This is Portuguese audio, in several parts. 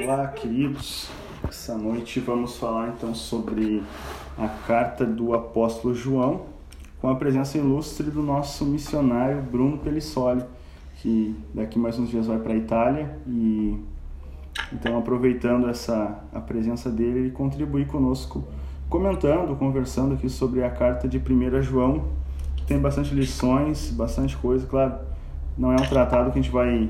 Olá, queridos. Essa noite vamos falar então sobre a carta do apóstolo João, com a presença ilustre do nosso missionário Bruno Pelissoli, que daqui mais uns dias vai para a Itália e então aproveitando essa a presença dele, ele contribui conosco comentando, conversando aqui sobre a carta de 1 João, que tem bastante lições, bastante coisa, claro. Não é um tratado que a gente vai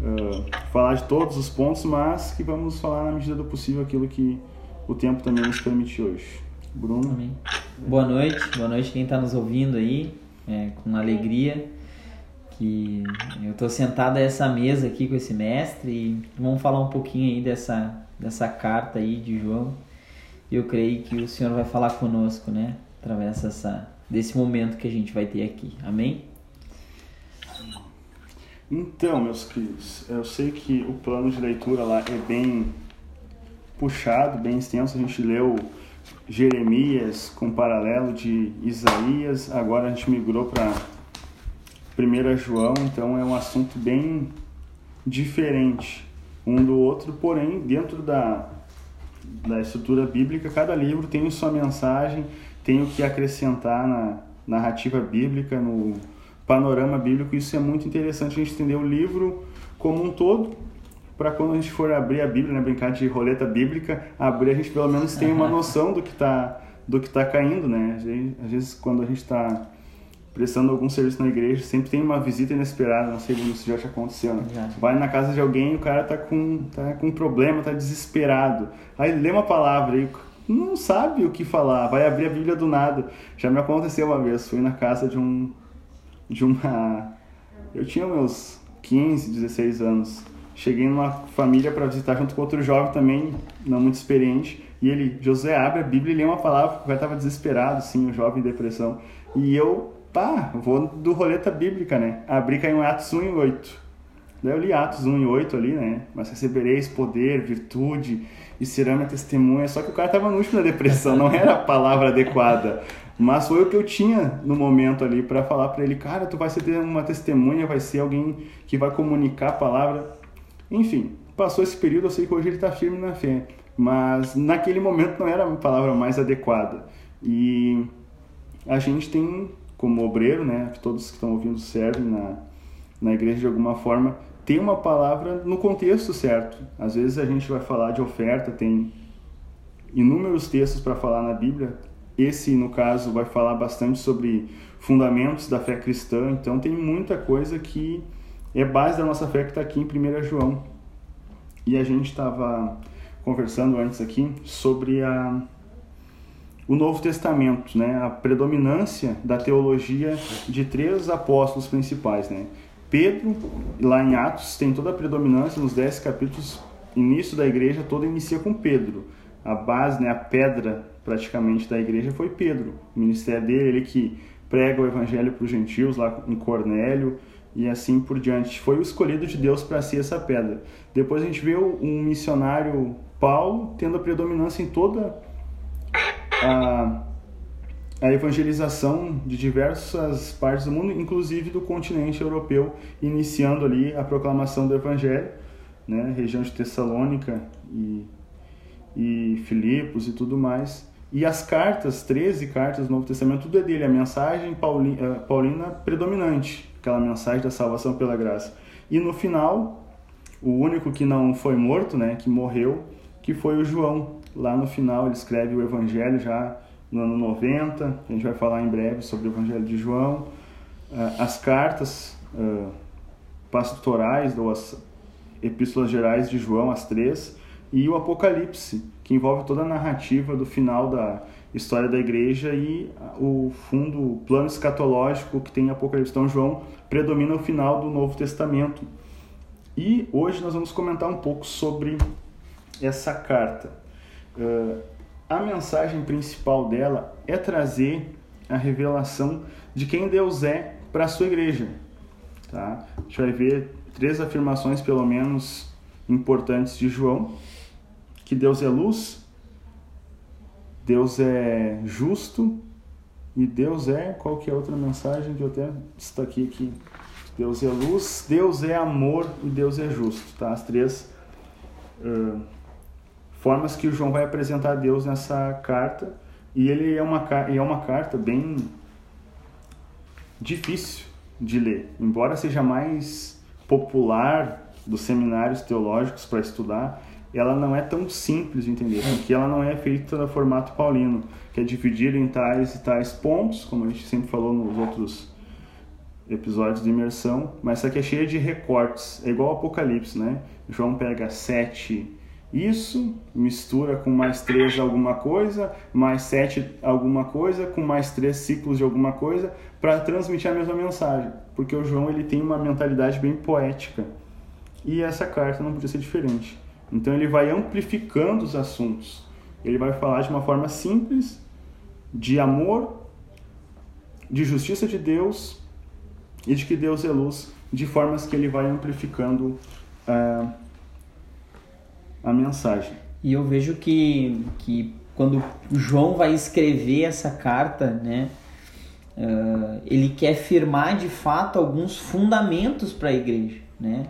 uh, falar de todos os pontos, mas que vamos falar na medida do possível aquilo que o tempo também nos permite hoje. Bruno. Amém. Boa noite, boa noite quem está nos ouvindo aí, é, com alegria que eu estou sentado a essa mesa aqui com esse mestre e vamos falar um pouquinho aí dessa, dessa carta aí de João. Eu creio que o Senhor vai falar conosco, né? Através dessa, desse momento que a gente vai ter aqui. Amém? Então, meus queridos, eu sei que o plano de leitura lá é bem puxado, bem extenso. A gente leu Jeremias com paralelo de Isaías, agora a gente migrou para 1 João, então é um assunto bem diferente um do outro, porém, dentro da, da estrutura bíblica, cada livro tem sua mensagem, tem o que acrescentar na narrativa bíblica, no panorama bíblico. Isso é muito interessante a gente entender o livro como um todo, para quando a gente for abrir a Bíblia, né, brincar de roleta bíblica, abrir a gente pelo menos tem uma noção do que está do que está caindo, né? Às vezes quando a gente está prestando algum serviço na igreja, sempre tem uma visita inesperada, não sei se já te aconteceu, né? Já. Vai na casa de alguém o cara tá com, tá com um problema, tá desesperado. Aí lê uma palavra e não sabe o que falar, vai abrir a Bíblia do nada. Já me aconteceu uma vez, fui na casa de um de uma. Eu tinha meus 15, 16 anos. Cheguei numa família para visitar junto com outro jovem também, não muito experiente. E ele, José, abre a Bíblia e lê uma palavra, o cara estava desesperado, sim, o jovem em depressão. E eu, pá, vou do roleta bíblica, né? Abri caiu em Atos 1 e 8. Daí eu li Atos 1 e 8 ali, né? Mas recebereis poder, virtude e será minha testemunha. Só que o cara estava no último da depressão, não era a palavra adequada. Mas foi o que eu tinha no momento ali para falar para ele, cara, tu vai ser uma testemunha, vai ser alguém que vai comunicar a palavra. Enfim, passou esse período, eu sei que hoje ele está firme na fé, mas naquele momento não era a palavra mais adequada. E a gente tem, como obreiro, né, todos que estão ouvindo servem na, na igreja de alguma forma, tem uma palavra no contexto certo. Às vezes a gente vai falar de oferta, tem inúmeros textos para falar na Bíblia, esse, no caso, vai falar bastante sobre fundamentos da fé cristã, então tem muita coisa que é base da nossa fé que está aqui em 1 João. E a gente estava conversando antes aqui sobre a, o Novo Testamento, né? a predominância da teologia de três apóstolos principais. Né? Pedro, lá em Atos, tem toda a predominância nos dez capítulos, início da igreja toda inicia com Pedro. A base, né, a pedra praticamente da igreja foi Pedro. O ministério dele, ele que prega o evangelho para os gentios lá em Cornélio e assim por diante. Foi o escolhido de Deus para ser essa pedra. Depois a gente vê um missionário Paulo tendo a predominância em toda a, a evangelização de diversas partes do mundo, inclusive do continente europeu, iniciando ali a proclamação do evangelho, né, região de Tessalônica e, e Filipos e tudo mais. E as cartas, 13 cartas do Novo Testamento, tudo é dele, a mensagem paulina, eh, paulina predominante, aquela mensagem da salvação pela graça. E no final, o único que não foi morto, né, que morreu, que foi o João. Lá no final ele escreve o Evangelho já no ano 90, a gente vai falar em breve sobre o Evangelho de João. Eh, as cartas uh, pastorais, ou as epístolas gerais de João, as três, e o Apocalipse, que envolve toda a narrativa do final da história da igreja e o fundo, o plano escatológico que tem Apocalipse. Então, João predomina o final do Novo Testamento. E hoje nós vamos comentar um pouco sobre essa carta. Uh, a mensagem principal dela é trazer a revelação de quem Deus é para a sua igreja. Tá? A gente vai ver três afirmações, pelo menos, importantes de João que Deus é luz, Deus é justo e Deus é. Qual que é outra mensagem que eu até destaquei aqui? Deus é luz, Deus é amor e Deus é justo, tá? As três uh, formas que o João vai apresentar a Deus nessa carta. E ele é uma, é uma carta bem difícil de ler. Embora seja mais popular dos seminários teológicos para estudar, ela não é tão simples de entender, porque ela não é feita no formato paulino, que é dividida em tais e tais pontos, como a gente sempre falou nos outros episódios de imersão, mas essa aqui é cheia de recortes, é igual Apocalipse, né? João pega sete isso, mistura com mais três alguma coisa, mais sete alguma coisa, com mais três ciclos de alguma coisa, para transmitir a mesma mensagem, porque o João ele tem uma mentalidade bem poética e essa carta não podia ser diferente. Então ele vai amplificando os assuntos. Ele vai falar de uma forma simples, de amor, de justiça de Deus e de que Deus é luz, de formas que ele vai amplificando uh, a mensagem. E eu vejo que, que quando João vai escrever essa carta, né, uh, ele quer firmar de fato alguns fundamentos para a igreja, né?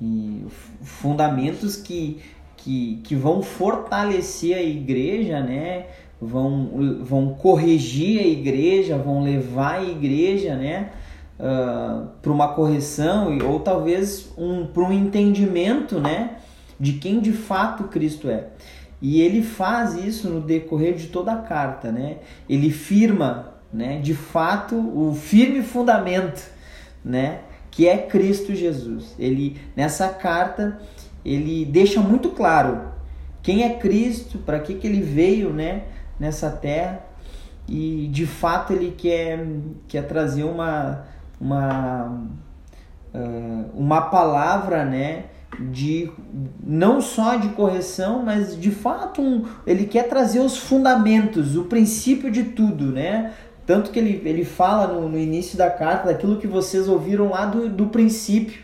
E fundamentos que, que, que vão fortalecer a igreja, né? Vão, vão corrigir a igreja, vão levar a igreja, né? Uh, para uma correção ou talvez um, para um entendimento, né? De quem de fato Cristo é. E ele faz isso no decorrer de toda a carta, né? Ele firma, né? De fato, o firme fundamento, né? Que é Cristo Jesus. Ele nessa carta ele deixa muito claro quem é Cristo, para que que ele veio, né, nessa terra e de fato ele quer quer trazer uma uma uh, uma palavra, né, de não só de correção, mas de fato um, ele quer trazer os fundamentos, o princípio de tudo, né? Tanto que ele, ele fala no, no início da carta daquilo que vocês ouviram lá do, do princípio.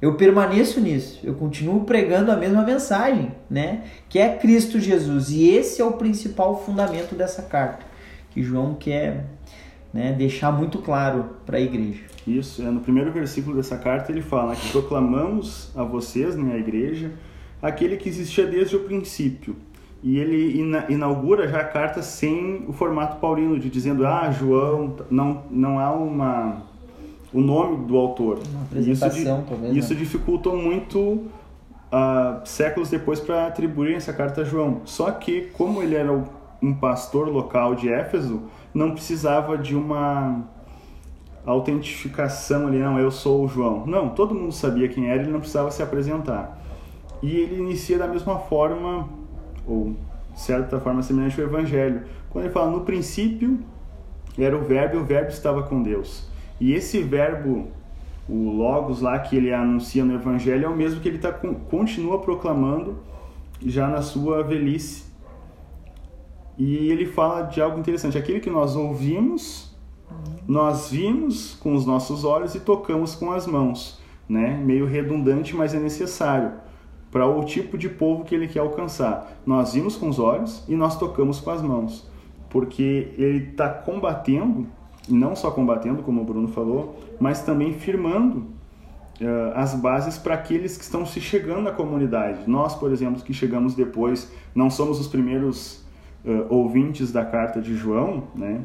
Eu permaneço nisso, eu continuo pregando a mesma mensagem, né? Que é Cristo Jesus. E esse é o principal fundamento dessa carta, que João quer né, deixar muito claro para a igreja. Isso, é no primeiro versículo dessa carta ele fala que proclamamos a vocês, né, a igreja, aquele que existia desde o princípio, e ele inaugura já a carta sem o formato paulino de dizendo ah João não não há uma o nome do autor. Isso, isso né? dificultou muito uh, séculos depois para atribuir essa carta a João. Só que como ele era um pastor local de Éfeso não precisava de uma autentificação ali não eu sou o João. Não todo mundo sabia quem era ele não precisava se apresentar. E ele inicia da mesma forma ou de certa forma semelhante ao Evangelho. Quando ele fala no princípio era o verbo e o verbo estava com Deus. E esse verbo, o Logos lá que ele anuncia no Evangelho, é o mesmo que ele tá, continua proclamando já na sua velhice. E ele fala de algo interessante: aquele que nós ouvimos, nós vimos com os nossos olhos e tocamos com as mãos. Né? Meio redundante, mas é necessário para o tipo de povo que ele quer alcançar. Nós vimos com os olhos e nós tocamos com as mãos, porque ele está combatendo, não só combatendo, como o Bruno falou, mas também firmando uh, as bases para aqueles que estão se chegando na comunidade. Nós, por exemplo, que chegamos depois, não somos os primeiros uh, ouvintes da carta de João, né?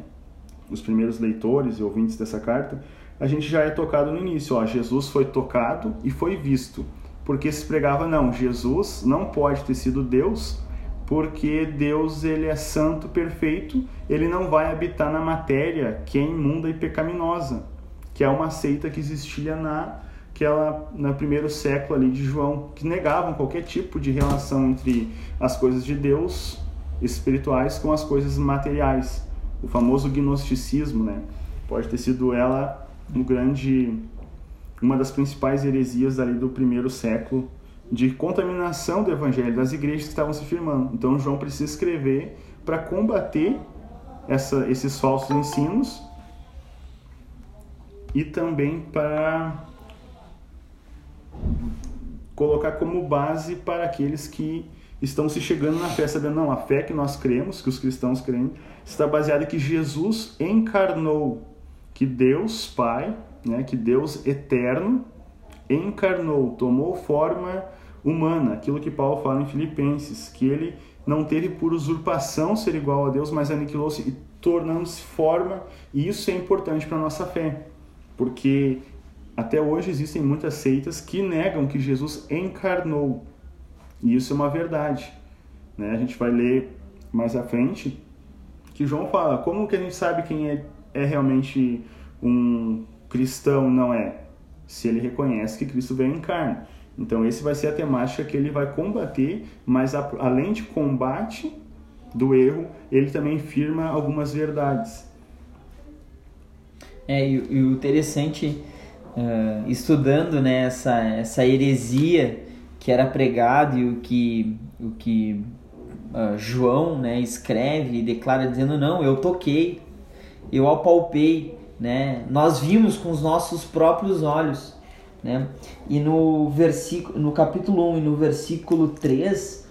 os primeiros leitores e ouvintes dessa carta, a gente já é tocado no início. Ó, Jesus foi tocado e foi visto porque se pregava não, Jesus não pode ter sido Deus, porque Deus ele é santo, perfeito, ele não vai habitar na matéria que é imunda e pecaminosa, que é uma seita que existia na aquela no primeiro século ali de João, que negavam qualquer tipo de relação entre as coisas de Deus espirituais com as coisas materiais, o famoso gnosticismo, né? Pode ter sido ela um grande uma das principais heresias ali do primeiro século de contaminação do evangelho das igrejas que estavam se firmando. Então João precisa escrever para combater essa, esses falsos ensinos e também para colocar como base para aqueles que estão se chegando na fé, sabendo não, a fé que nós cremos, que os cristãos creem, está baseada que Jesus encarnou, que Deus Pai né, que Deus eterno encarnou, tomou forma humana, aquilo que Paulo fala em Filipenses, que ele não teve por usurpação ser igual a Deus, mas aniquilou-se e tornando-se forma, e isso é importante para a nossa fé, porque até hoje existem muitas seitas que negam que Jesus encarnou, e isso é uma verdade. Né? A gente vai ler mais à frente que João fala, como que a gente sabe quem é, é realmente um cristão não é? Se ele reconhece que Cristo veio em carne. Então, esse vai ser a temática que ele vai combater, mas a, além de combate do erro, ele também firma algumas verdades. É, e, o interessante, uh, estudando né, essa, essa heresia que era pregado e o que, o que uh, João né, escreve e declara dizendo, não, eu toquei, eu apalpei, né, nós vimos com os nossos próprios olhos. Né? E no versículo, no capítulo 1 e no versículo 3,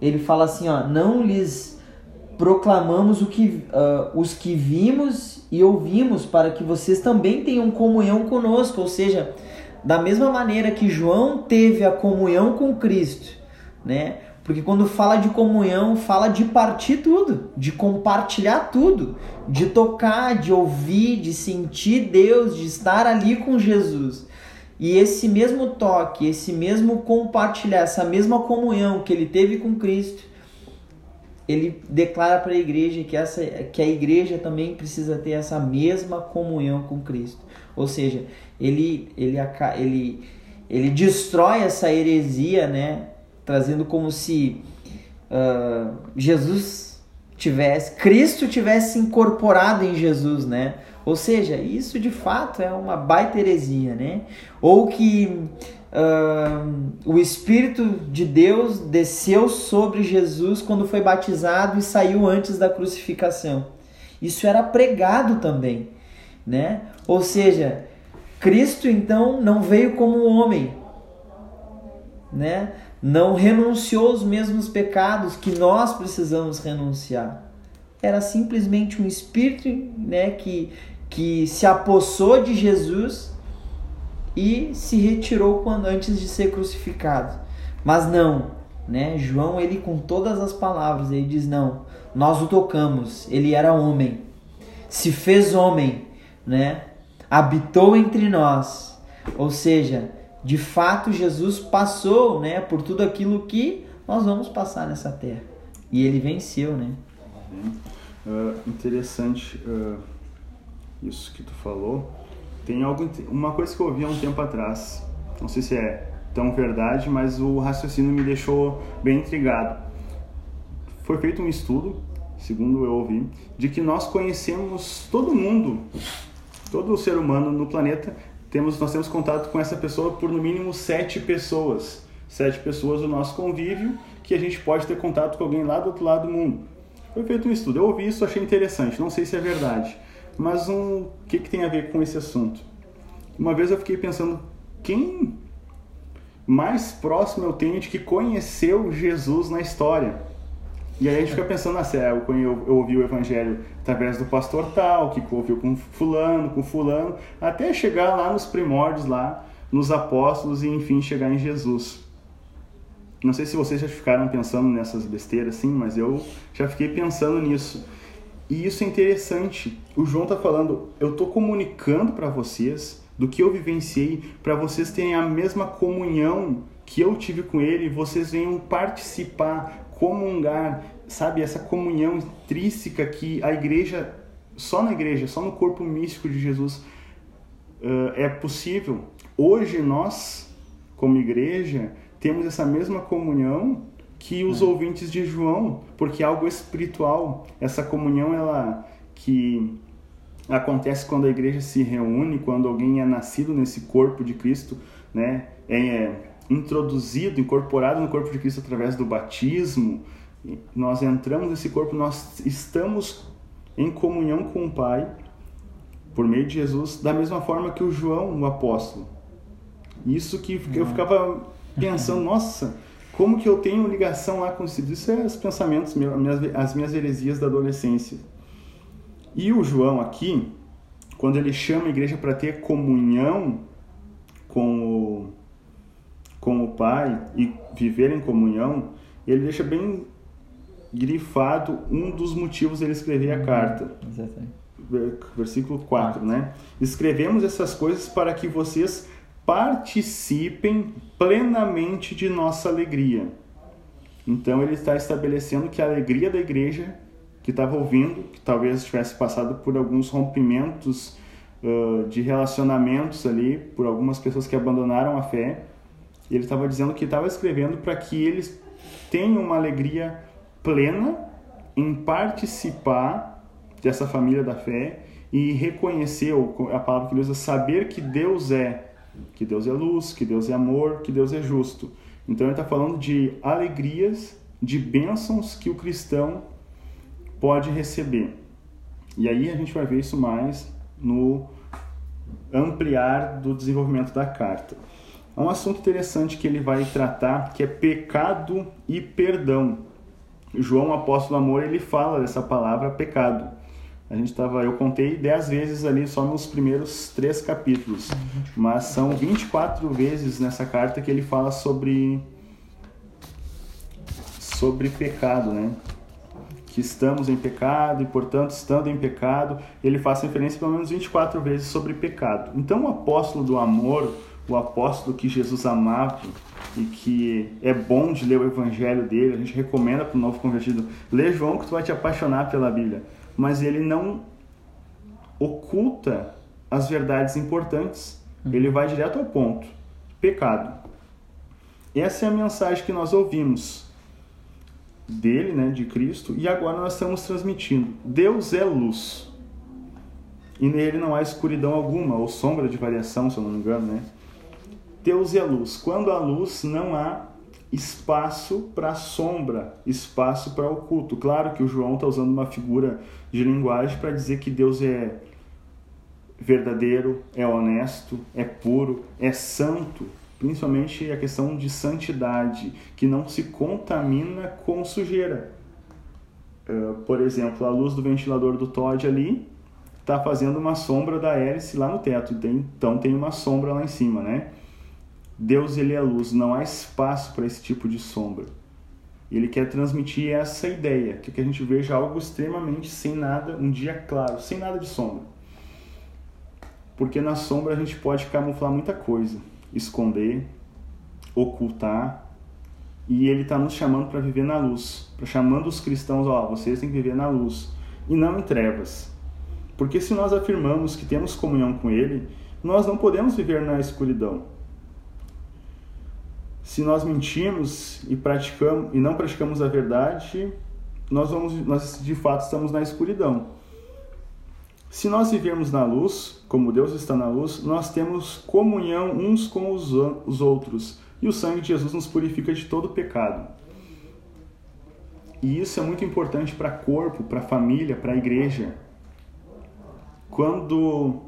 ele fala assim, ó, não lhes proclamamos o que, uh, os que vimos e ouvimos para que vocês também tenham comunhão conosco, ou seja, da mesma maneira que João teve a comunhão com Cristo, né? Porque quando fala de comunhão, fala de partir tudo, de compartilhar tudo, de tocar, de ouvir, de sentir Deus, de estar ali com Jesus. E esse mesmo toque, esse mesmo compartilhar, essa mesma comunhão que ele teve com Cristo, ele declara para a igreja que, essa, que a igreja também precisa ter essa mesma comunhão com Cristo. Ou seja, ele, ele, ele, ele destrói essa heresia, né? Trazendo como se uh, Jesus tivesse, Cristo tivesse incorporado em Jesus, né? Ou seja, isso de fato é uma baita heresia, né? Ou que uh, o Espírito de Deus desceu sobre Jesus quando foi batizado e saiu antes da crucificação. Isso era pregado também, né? Ou seja, Cristo então não veio como homem, né? Não renunciou aos mesmos pecados que nós precisamos renunciar. Era simplesmente um espírito, né, que que se apossou de Jesus e se retirou quando antes de ser crucificado. Mas não, né? João ele com todas as palavras ele diz não, nós o tocamos, ele era homem, se fez homem, né? Habitou entre nós. Ou seja, de fato Jesus passou, né, por tudo aquilo que nós vamos passar nessa terra. E ele venceu, né? Uh, interessante uh, isso que tu falou. Tem algo, uma coisa que eu ouvi há um tempo atrás. Não sei se é tão verdade, mas o raciocínio me deixou bem intrigado. Foi feito um estudo, segundo eu ouvi, de que nós conhecemos todo mundo, todo ser humano no planeta. Temos, nós temos contato com essa pessoa por no mínimo sete pessoas. Sete pessoas do nosso convívio que a gente pode ter contato com alguém lá do outro lado do mundo. Foi feito um estudo. Eu ouvi isso, achei interessante. Não sei se é verdade. Mas um, o que, que tem a ver com esse assunto? Uma vez eu fiquei pensando, quem mais próximo eu tenho de que conheceu Jesus na história? E aí a gente fica pensando, assim, eu, eu, eu ouvi o evangelho através do pastor tal, que ouviu com fulano, com fulano, até chegar lá nos primórdios, lá nos apóstolos e enfim chegar em Jesus. Não sei se vocês já ficaram pensando nessas besteiras, sim, mas eu já fiquei pensando nisso. E isso é interessante. O João está falando, eu estou comunicando para vocês do que eu vivenciei, para vocês terem a mesma comunhão que eu tive com ele, vocês venham participar, comungar, sabe, essa comunhão intrínseca que a igreja, só na igreja, só no corpo místico de Jesus uh, é possível. Hoje nós, como igreja, temos essa mesma comunhão que os é. ouvintes de João, porque é algo espiritual. Essa comunhão ela que acontece quando a igreja se reúne, quando alguém é nascido nesse corpo de Cristo, né? É introduzido, incorporado no corpo de Cristo através do batismo. Nós entramos nesse corpo, nós estamos em comunhão com o Pai por meio de Jesus, da mesma forma que o João, o apóstolo. Isso que eu uhum. ficava pensando, nossa, como que eu tenho ligação lá com isso? Isso é os pensamentos, as minhas heresias da adolescência. E o João aqui, quando ele chama a igreja para ter comunhão com o, com o Pai e viver em comunhão, ele deixa bem grifado um dos motivos dele escrever a carta. Exatamente. Versículo 4, né? Escrevemos essas coisas para que vocês participem plenamente de nossa alegria. Então ele está estabelecendo que a alegria da igreja que estava ouvindo, que talvez tivesse passado por alguns rompimentos uh, de relacionamentos ali, por algumas pessoas que abandonaram a fé, ele estava dizendo que estava escrevendo para que eles tenham uma alegria plena em participar dessa família da fé e reconhecer, a palavra que ele usa, saber que Deus é, que Deus é luz, que Deus é amor, que Deus é justo. Então ele está falando de alegrias, de bênçãos que o cristão pode receber. E aí a gente vai ver isso mais no ampliar do desenvolvimento da carta. Há um assunto interessante que ele vai tratar, que é pecado e perdão. João, apóstolo amor, ele fala dessa palavra pecado. A gente estava, eu contei 10 vezes ali só nos primeiros três capítulos, mas são 24 vezes nessa carta que ele fala sobre sobre pecado, né? Que estamos em pecado e, portanto, estando em pecado, ele faz referência pelo menos 24 vezes sobre pecado. Então, o apóstolo do amor, o apóstolo que Jesus amava e que é bom de ler o evangelho dele, a gente recomenda para o novo convertido, lê João que tu vai te apaixonar pela Bíblia mas ele não oculta as verdades importantes. Uhum. Ele vai direto ao ponto. Pecado. Essa é a mensagem que nós ouvimos dele, né, de Cristo, e agora nós estamos transmitindo. Deus é luz. E nele não há escuridão alguma, ou sombra de variação, se eu não me engano, né? Deus é luz. Quando há luz, não há espaço para sombra, espaço para oculto. Claro que o João está usando uma figura de linguagem para dizer que Deus é verdadeiro, é honesto, é puro, é santo, principalmente a questão de santidade, que não se contamina com sujeira. Uh, por exemplo, a luz do ventilador do Todd ali está fazendo uma sombra da hélice lá no teto, então tem uma sombra lá em cima, né? Deus ele é luz, não há espaço para esse tipo de sombra. Ele quer transmitir essa ideia, que a gente veja algo extremamente sem nada, um dia claro, sem nada de sombra. Porque na sombra a gente pode camuflar muita coisa, esconder, ocultar, e ele está nos chamando para viver na luz, para chamando os cristãos, ó, vocês têm que viver na luz e não em trevas. Porque se nós afirmamos que temos comunhão com ele, nós não podemos viver na escuridão se nós mentimos e praticamos e não praticamos a verdade, nós vamos nós de fato estamos na escuridão. Se nós vivermos na luz, como Deus está na luz, nós temos comunhão uns com os, os outros, e o sangue de Jesus nos purifica de todo pecado. E isso é muito importante para corpo, para família, para igreja. Quando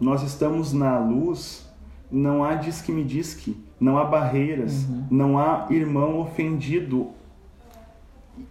nós estamos na luz, não há disque-me disque, não há barreiras, uhum. não há irmão ofendido.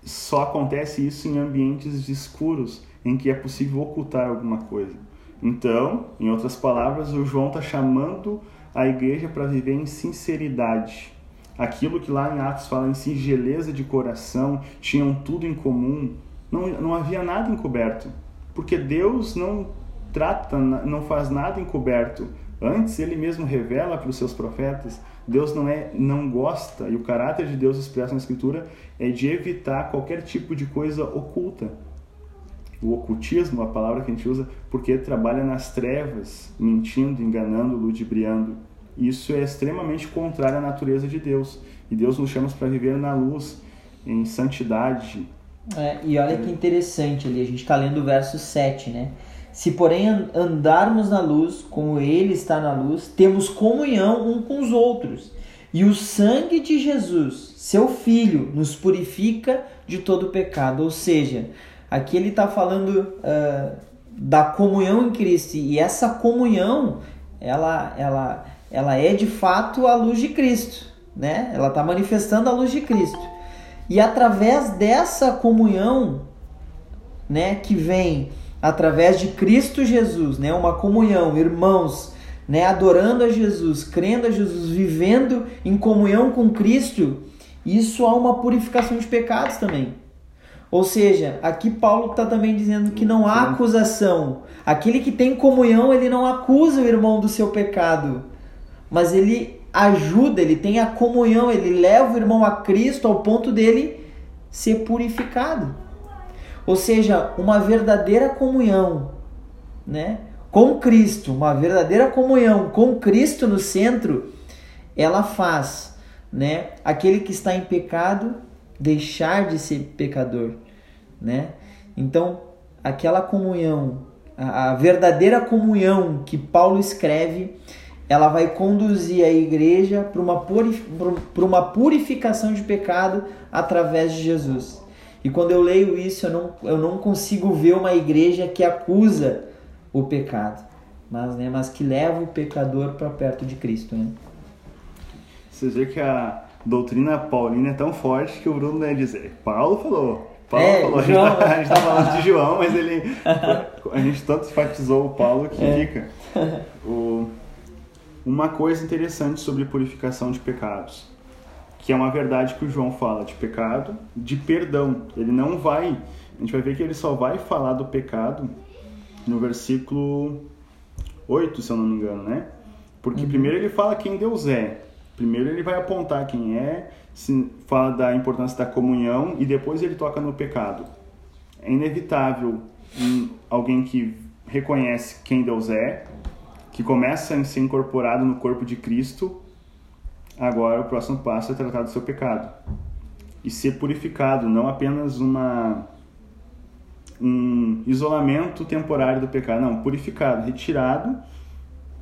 Só acontece isso em ambientes escuros, em que é possível ocultar alguma coisa. Então, em outras palavras, o João está chamando a igreja para viver em sinceridade. Aquilo que lá em Atos fala em singeleza de coração, tinham tudo em comum, não, não havia nada encoberto. Porque Deus não trata, não faz nada encoberto. Antes ele mesmo revela para os seus profetas. Deus não é não gosta e o caráter de Deus expresso na escritura é de evitar qualquer tipo de coisa oculta. O ocultismo, a palavra que a gente usa, porque trabalha nas trevas, mentindo, enganando, ludibriando. Isso é extremamente contrário à natureza de Deus. E Deus nos chama para viver na luz, em santidade. É, e olha que interessante ali, a gente está lendo o verso 7, né? Se, porém, andarmos na luz, como Ele está na luz, temos comunhão um com os outros. E o sangue de Jesus, seu Filho, nos purifica de todo pecado. Ou seja, aqui ele está falando uh, da comunhão em Cristo. E essa comunhão, ela, ela, ela é de fato a luz de Cristo. Né? Ela está manifestando a luz de Cristo. E através dessa comunhão né, que vem através de Cristo Jesus, né? Uma comunhão, irmãos, né, adorando a Jesus, crendo a Jesus, vivendo em comunhão com Cristo, isso há uma purificação de pecados também. Ou seja, aqui Paulo está também dizendo que não há acusação. Aquele que tem comunhão, ele não acusa o irmão do seu pecado, mas ele ajuda, ele tem a comunhão, ele leva o irmão a Cristo ao ponto dele ser purificado. Ou seja, uma verdadeira comunhão, né? Com Cristo, uma verdadeira comunhão com Cristo no centro, ela faz, né, aquele que está em pecado deixar de ser pecador, né? Então, aquela comunhão, a, a verdadeira comunhão que Paulo escreve, ela vai conduzir a igreja para uma, purif uma purificação de pecado através de Jesus. E quando eu leio isso, eu não, eu não consigo ver uma igreja que acusa o pecado, mas, né, mas que leva o pecador para perto de Cristo. Né? Você vê que a doutrina paulina é tão forte que o Bruno vai dizer, Paulo falou, Paulo É, falou, João. a gente está falando de João, mas ele. A gente tanto enfatizou o Paulo que É. fica. O, uma coisa interessante sobre purificação de pecados, que é uma verdade que o João fala de pecado, de perdão. Ele não vai. A gente vai ver que ele só vai falar do pecado no versículo 8, se eu não me engano, né? Porque primeiro ele fala quem Deus é. Primeiro ele vai apontar quem é, fala da importância da comunhão e depois ele toca no pecado. É inevitável alguém que reconhece quem Deus é, que começa a ser incorporado no corpo de Cristo, agora o próximo passo é tratar do seu pecado e ser purificado, não apenas uma um isolamento temporário do pecado, não, purificado, retirado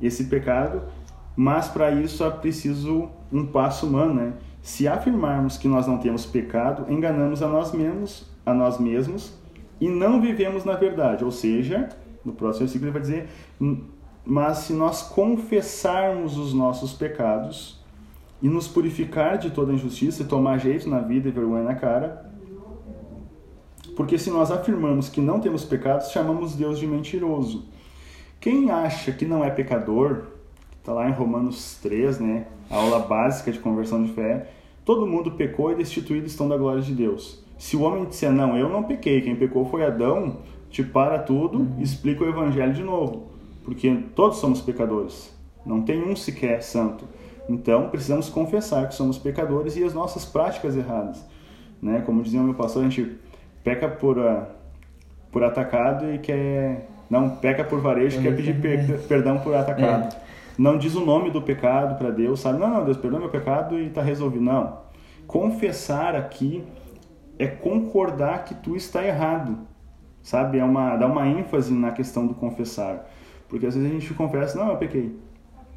esse pecado, mas para isso é preciso um passo humano, né? Se afirmarmos que nós não temos pecado, enganamos a nós mesmos, a nós mesmos e não vivemos na verdade. Ou seja, no próximo versículo ele vai dizer: "Hum, mas se nós confessarmos os nossos pecados e nos purificar de toda injustiça e tomar jeito na vida e vergonha na cara, porque se nós afirmamos que não temos pecados, chamamos Deus de mentiroso. Quem acha que não é pecador, está lá em Romanos 3, né? A aula básica de conversão de fé. Todo mundo pecou e destituídos estão da glória de Deus. Se o homem disser, não, eu não pequei, quem pecou foi Adão, te para tudo e explica o evangelho de novo. Porque todos somos pecadores. Não tem um sequer santo. Então, precisamos confessar que somos pecadores e as nossas práticas erradas. Né? Como dizia o meu pastor, a gente peca por, ah, por atacado e quer. Não, peca por varejo e quer pedir per- perdão por atacado. Não diz o nome do pecado para Deus, sabe? Não, não, Deus, perdoa meu pecado e está resolvido. Não. Confessar aqui é concordar que tu está errado, sabe? É uma, dá uma ênfase na questão do confessar. Porque às vezes a gente confessa, não, eu pequei.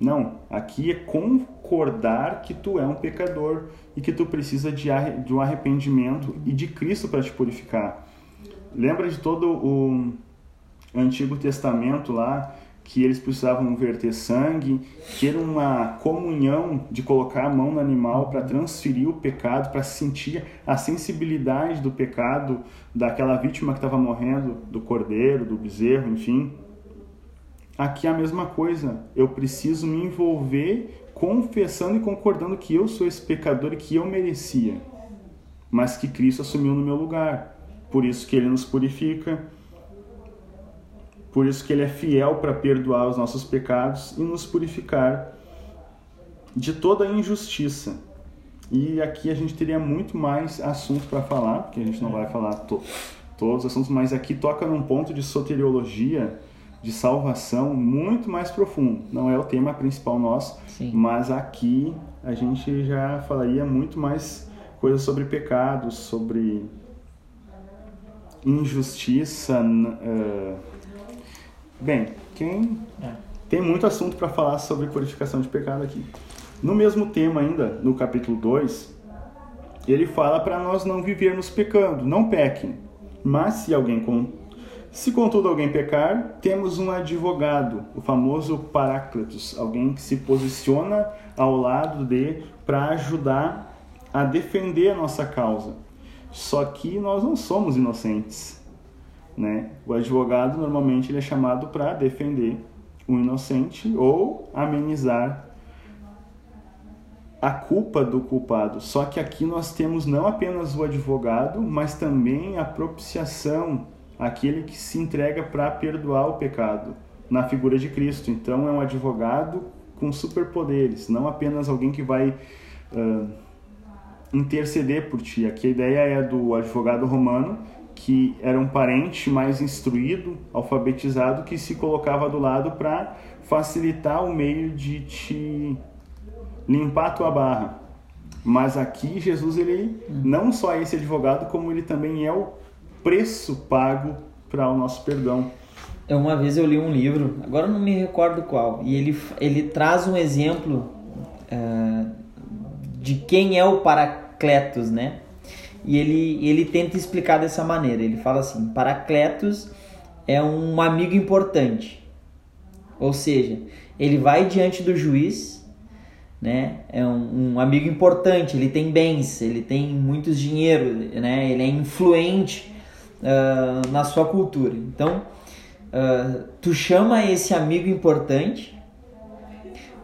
Não, aqui é concordar que tu é um pecador e que tu precisa de, de um arrependimento e de Cristo para te purificar. Lembra de todo o Antigo Testamento lá, que eles precisavam verter sangue, ter uma comunhão de colocar a mão no animal para transferir o pecado, para sentir a sensibilidade do pecado daquela vítima que estava morrendo, do cordeiro, do bezerro, enfim. Aqui é a mesma coisa. Eu preciso me envolver confessando e concordando que eu sou esse pecador e que eu merecia, mas que Cristo assumiu no meu lugar. Por isso que ele nos purifica, por isso que ele é fiel para perdoar os nossos pecados e nos purificar de toda injustiça. E aqui a gente teria muito mais assunto para falar, porque a gente não vai falar to todos os assuntos, mas aqui toca num ponto de soteriologia, de salvação muito mais profundo. Não é o tema principal nosso, Sim. mas aqui a gente já falaria muito mais coisas sobre pecados, sobre injustiça. eh, Bem, quem É. tem muito assunto para falar sobre purificação de pecado aqui. No mesmo tema ainda, no capítulo 2, ele fala para nós não vivermos pecando, não pequem. Mas se alguém com se contudo alguém pecar, temos um advogado, o famoso Paráclitos, alguém que se posiciona ao lado de para ajudar a defender a nossa causa. Só que nós não somos inocentes, né? O advogado normalmente ele é chamado para defender o inocente ou amenizar a culpa do culpado. Só que aqui nós temos não apenas o advogado, mas também a propiciação, aquele que se entrega para perdoar o pecado, na figura de Cristo. Então é um advogado com superpoderes, não apenas alguém que vai uh, interceder por ti. Aqui a ideia é do advogado romano que era um parente mais instruído, alfabetizado, que se colocava do lado para facilitar o meio de te limpar a tua barra. Mas aqui Jesus ele não só é esse advogado, como ele também é o preço pago para o nosso perdão. É, uma vez eu li um livro, agora não me recordo qual, e ele, ele traz um exemplo uh, de quem é o Paracletos, né? E ele, ele tenta explicar dessa maneira. Ele fala assim: Paracletos é um amigo importante. Ou seja, ele vai diante do juiz, né? É um, um amigo importante, ele tem bens, ele tem muitos dinheiro, né? Ele é influente uh, na sua cultura. Então, uh, tu chama esse amigo importante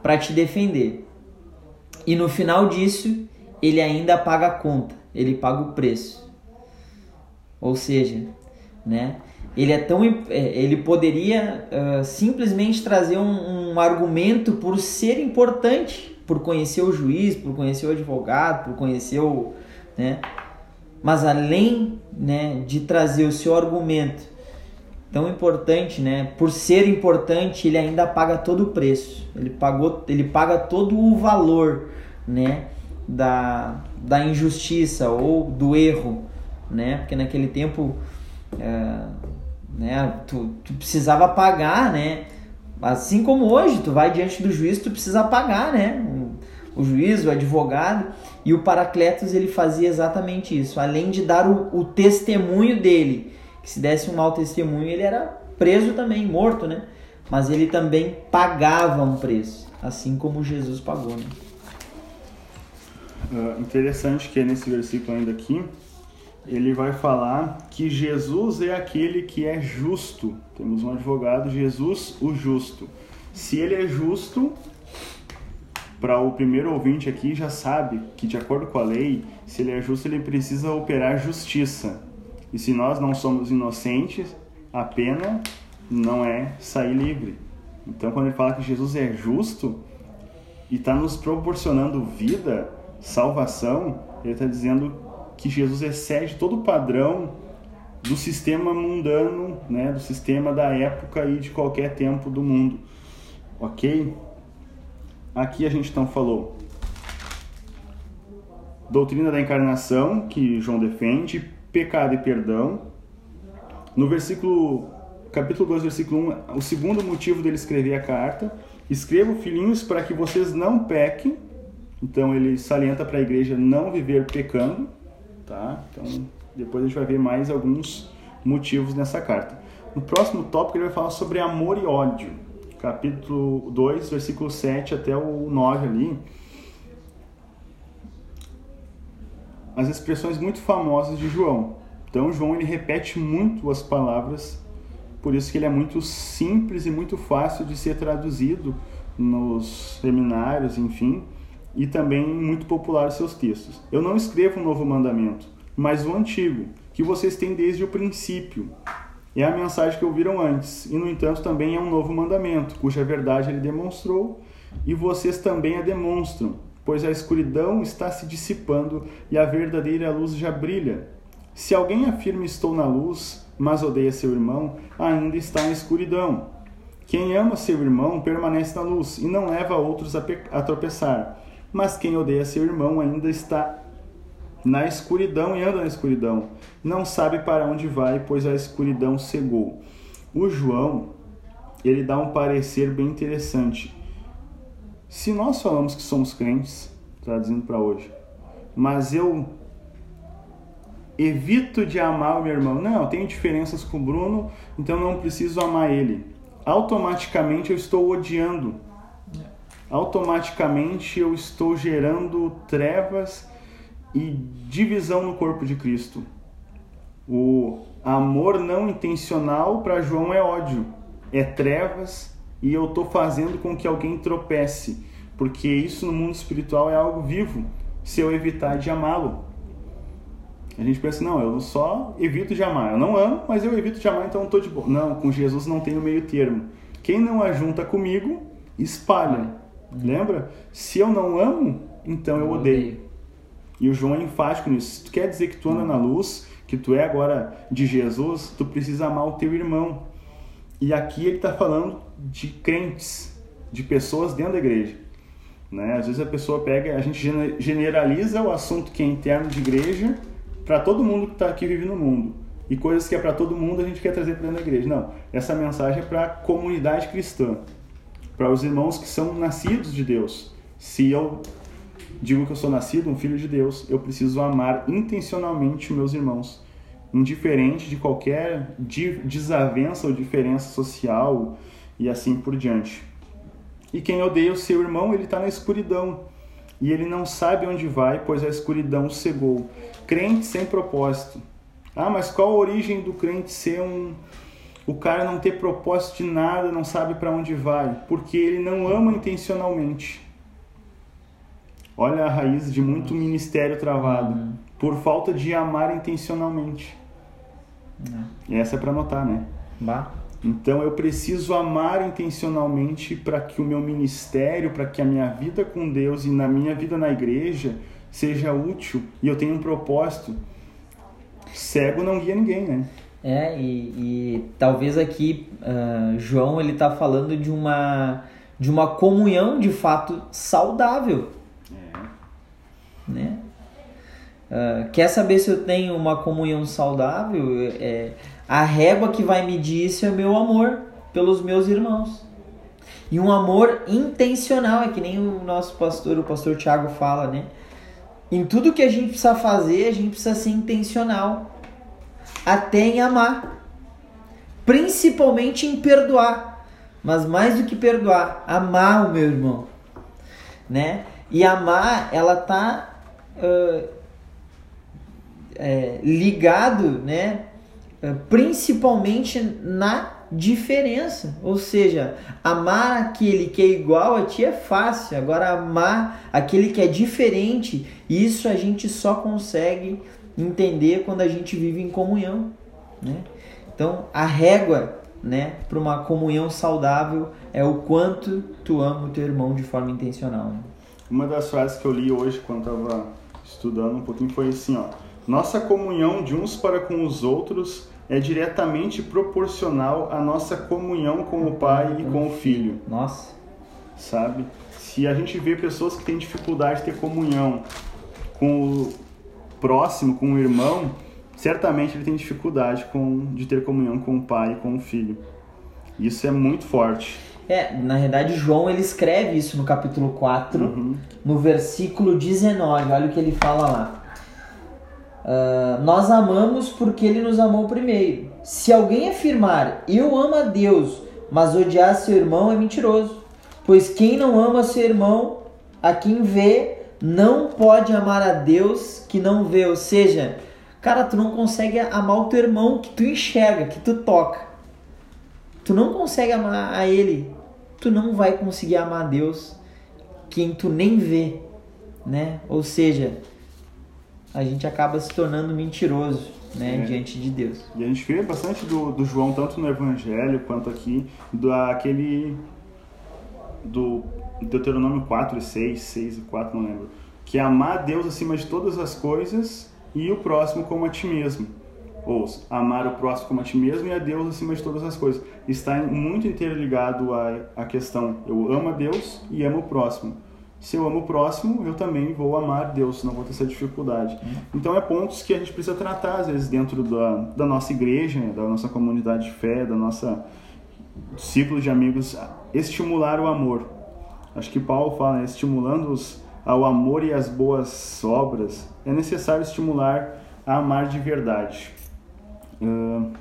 para te defender. E no final disso, ele ainda paga a conta ele paga o preço. Ou seja, né? Ele é tão é, ele poderia uh, simplesmente trazer um, um, argumento por ser importante, por conhecer o juiz, por conhecer o advogado, por conhecer o, né? Mas além, né, de trazer o seu argumento tão importante, né? Por ser importante, ele ainda paga todo o preço. Ele pagou, ele paga todo o valor, né? da, da injustiça ou do erro, né? Porque naquele tempo, é, né? Tu, tu precisava pagar, né? Assim como hoje, tu vai diante do juiz, tu precisa pagar, né? O, o juiz, o advogado e o Paracletos ele fazia exatamente isso. Além de dar o, o testemunho dele, que se desse um mau testemunho ele era preso também, morto, né? Mas ele também pagava um preço, assim como Jesus pagou, né? uh, interessante que nesse versículo ainda aqui, ele vai falar que Jesus é aquele que é justo. Temos um advogado, Jesus o justo. Se ele é justo, para o primeiro ouvinte aqui já sabe que de acordo com a lei, se ele é justo, ele precisa operar justiça. E se nós não somos inocentes, a pena não é sair livre. Então, quando ele fala que Jesus é justo e está nos proporcionando vida, salvação, ele está dizendo que Jesus excede todo o padrão do sistema mundano, né, do sistema da época e de qualquer tempo do mundo. Ok? Aqui a gente então falou doutrina da encarnação, que João defende, pecado e perdão. No versículo, capítulo 2, versículo 1, o segundo motivo dele escrever a carta, escrevo, filhinhos, para que vocês não pequem então ele salienta para a igreja não viver pecando, tá? Então depois a gente vai ver mais alguns motivos nessa carta. No próximo tópico ele vai falar sobre amor e ódio. Capítulo 2, versículo 7 até o 9 ali. As expressões muito famosas de João. Então João ele repete muito as palavras, por isso que ele é muito simples e muito fácil de ser traduzido nos seminários, enfim e também muito popular seus textos. Eu não escrevo um novo mandamento, mas o antigo, que vocês têm desde o princípio. É a mensagem que ouviram antes, e no entanto também é um novo mandamento, cuja verdade ele demonstrou, e vocês também a demonstram, pois a escuridão está se dissipando e a verdadeira luz já brilha. Se alguém afirma estou na luz, mas odeia seu irmão, ainda está na escuridão. Quem ama seu irmão permanece na luz e não leva outros a, a tropeçar mas quem odeia seu irmão ainda está na escuridão e anda na escuridão. Não sabe para onde vai, pois a escuridão cegou. O João, ele dá um parecer bem interessante. Se nós falamos que somos crentes, traduzindo para hoje, mas eu evito de amar o meu irmão. Não, tenho diferenças com o Bruno, então não preciso amar ele. Automaticamente eu estou odiando automaticamente eu estou gerando trevas e divisão no corpo de Cristo. O amor não intencional para João é ódio, é trevas, e eu estou fazendo com que alguém tropece, porque isso no mundo espiritual é algo vivo, se eu evitar de amá-lo. A gente pensa, não, eu só evito de amar. Eu não amo, mas eu evito de amar, então estou de boa. Não, com Jesus não tem o meio termo. Quem não ajunta comigo, espalha. Lembra? Se eu não amo, então eu odeio. E o João é enfático nisso. Se tu quer dizer que tu anda na luz, que tu é agora de Jesus, tu precisa amar o teu irmão. E aqui ele está falando de crentes, de pessoas dentro da igreja. Né? Às vezes a pessoa pega, a gente generaliza o assunto que é interno de igreja para todo mundo que está aqui vive no mundo. E coisas que é para todo mundo a gente quer trazer para dentro da igreja. Não, essa mensagem é para a comunidade cristã, para os irmãos que são nascidos de Deus. Se eu digo que eu sou nascido, um filho de Deus, eu preciso amar intencionalmente meus irmãos, indiferente de qualquer desavença ou diferença social e assim por diante. E quem odeia o seu irmão, ele está na escuridão e ele não sabe onde vai, pois a escuridão o cegou. Crente sem propósito. Ah, mas qual a origem do crente ser um. O cara não ter propósito de nada, não sabe para onde vai? Porque ele não ama intencionalmente. Olha a raiz de muito ministério travado. Uhum. Por falta de amar intencionalmente. Uhum. E essa é para notar, né? Bah. Então eu preciso amar intencionalmente para que o meu ministério, para que a minha vida com Deus e na minha vida na igreja seja útil e eu tenha um propósito. Cego não guia ninguém, né? É, e, e talvez aqui uh, João ele está falando de uma de uma comunhão de fato saudável, é. Né? Uh, quer saber se eu tenho uma comunhão saudável? É, a régua que vai medir isso é o meu amor pelos meus irmãos. E um amor intencional, é que nem o nosso pastor, o pastor Tiago fala, né? Em tudo que a gente precisa fazer, a gente precisa ser intencional. Até em amar. Principalmente em perdoar. Mas mais do que perdoar, amar o meu irmão. Né? E amar, ela tá uh, é, ligado, né? Eh, principalmente na diferença. Ou seja, amar aquele que é igual a ti é fácil, agora amar aquele que é diferente, isso a gente só consegue entender quando a gente vive em comunhão. Né? Então, a régua né, para uma comunhão saudável é o quanto tu ama o teu irmão de forma intencional. Né? Uma das frases que eu li hoje quando estava estudando um pouquinho foi assim, ó nossa comunhão de uns para com os outros é diretamente proporcional à nossa comunhão com o Pai e com o Filho. Nossa. Sabe? Se a gente vê pessoas que têm dificuldade de ter comunhão com o próximo, com o irmão, certamente ele tem dificuldade com, de ter comunhão com o Pai e com o Filho. Isso é muito forte. É, na verdade, João ele escreve isso no capítulo 4, uhum. no versículo 19. Olha o que ele fala lá. Uh, nós amamos porque ele nos amou primeiro. Se alguém afirmar eu amo a Deus, mas odiar seu irmão é mentiroso. Pois quem não ama seu irmão, a quem vê, não pode amar a Deus que não vê. Ou seja, cara, tu não consegue amar o teu irmão que tu enxerga, que tu toca. Tu não consegue amar a ele. Tu não vai conseguir amar a Deus quem tu nem vê, né? Ou seja, a gente acaba se tornando mentiroso né, é. diante de Deus. E a gente vê bastante do, do João, tanto no Evangelho quanto aqui, do aquele do Deuteronômio 4 e 6, 6 e 4, não lembro, que é amar a Deus acima de todas as coisas e o próximo como a ti mesmo. Ou amar o próximo como a ti mesmo e a Deus acima de todas as coisas. Está muito interligado à, à questão eu amo a Deus e amo o próximo se eu amo o próximo, eu também vou amar Deus, não vou ter essa dificuldade. Uhum. Então, é pontos que a gente precisa tratar, às vezes, dentro da, da nossa igreja, da nossa comunidade de fé, da nossa ciclo de amigos, estimular o amor. Acho que Paulo fala, né, estimulando-os ao amor e às boas obras, é necessário estimular a amar de verdade. Uh,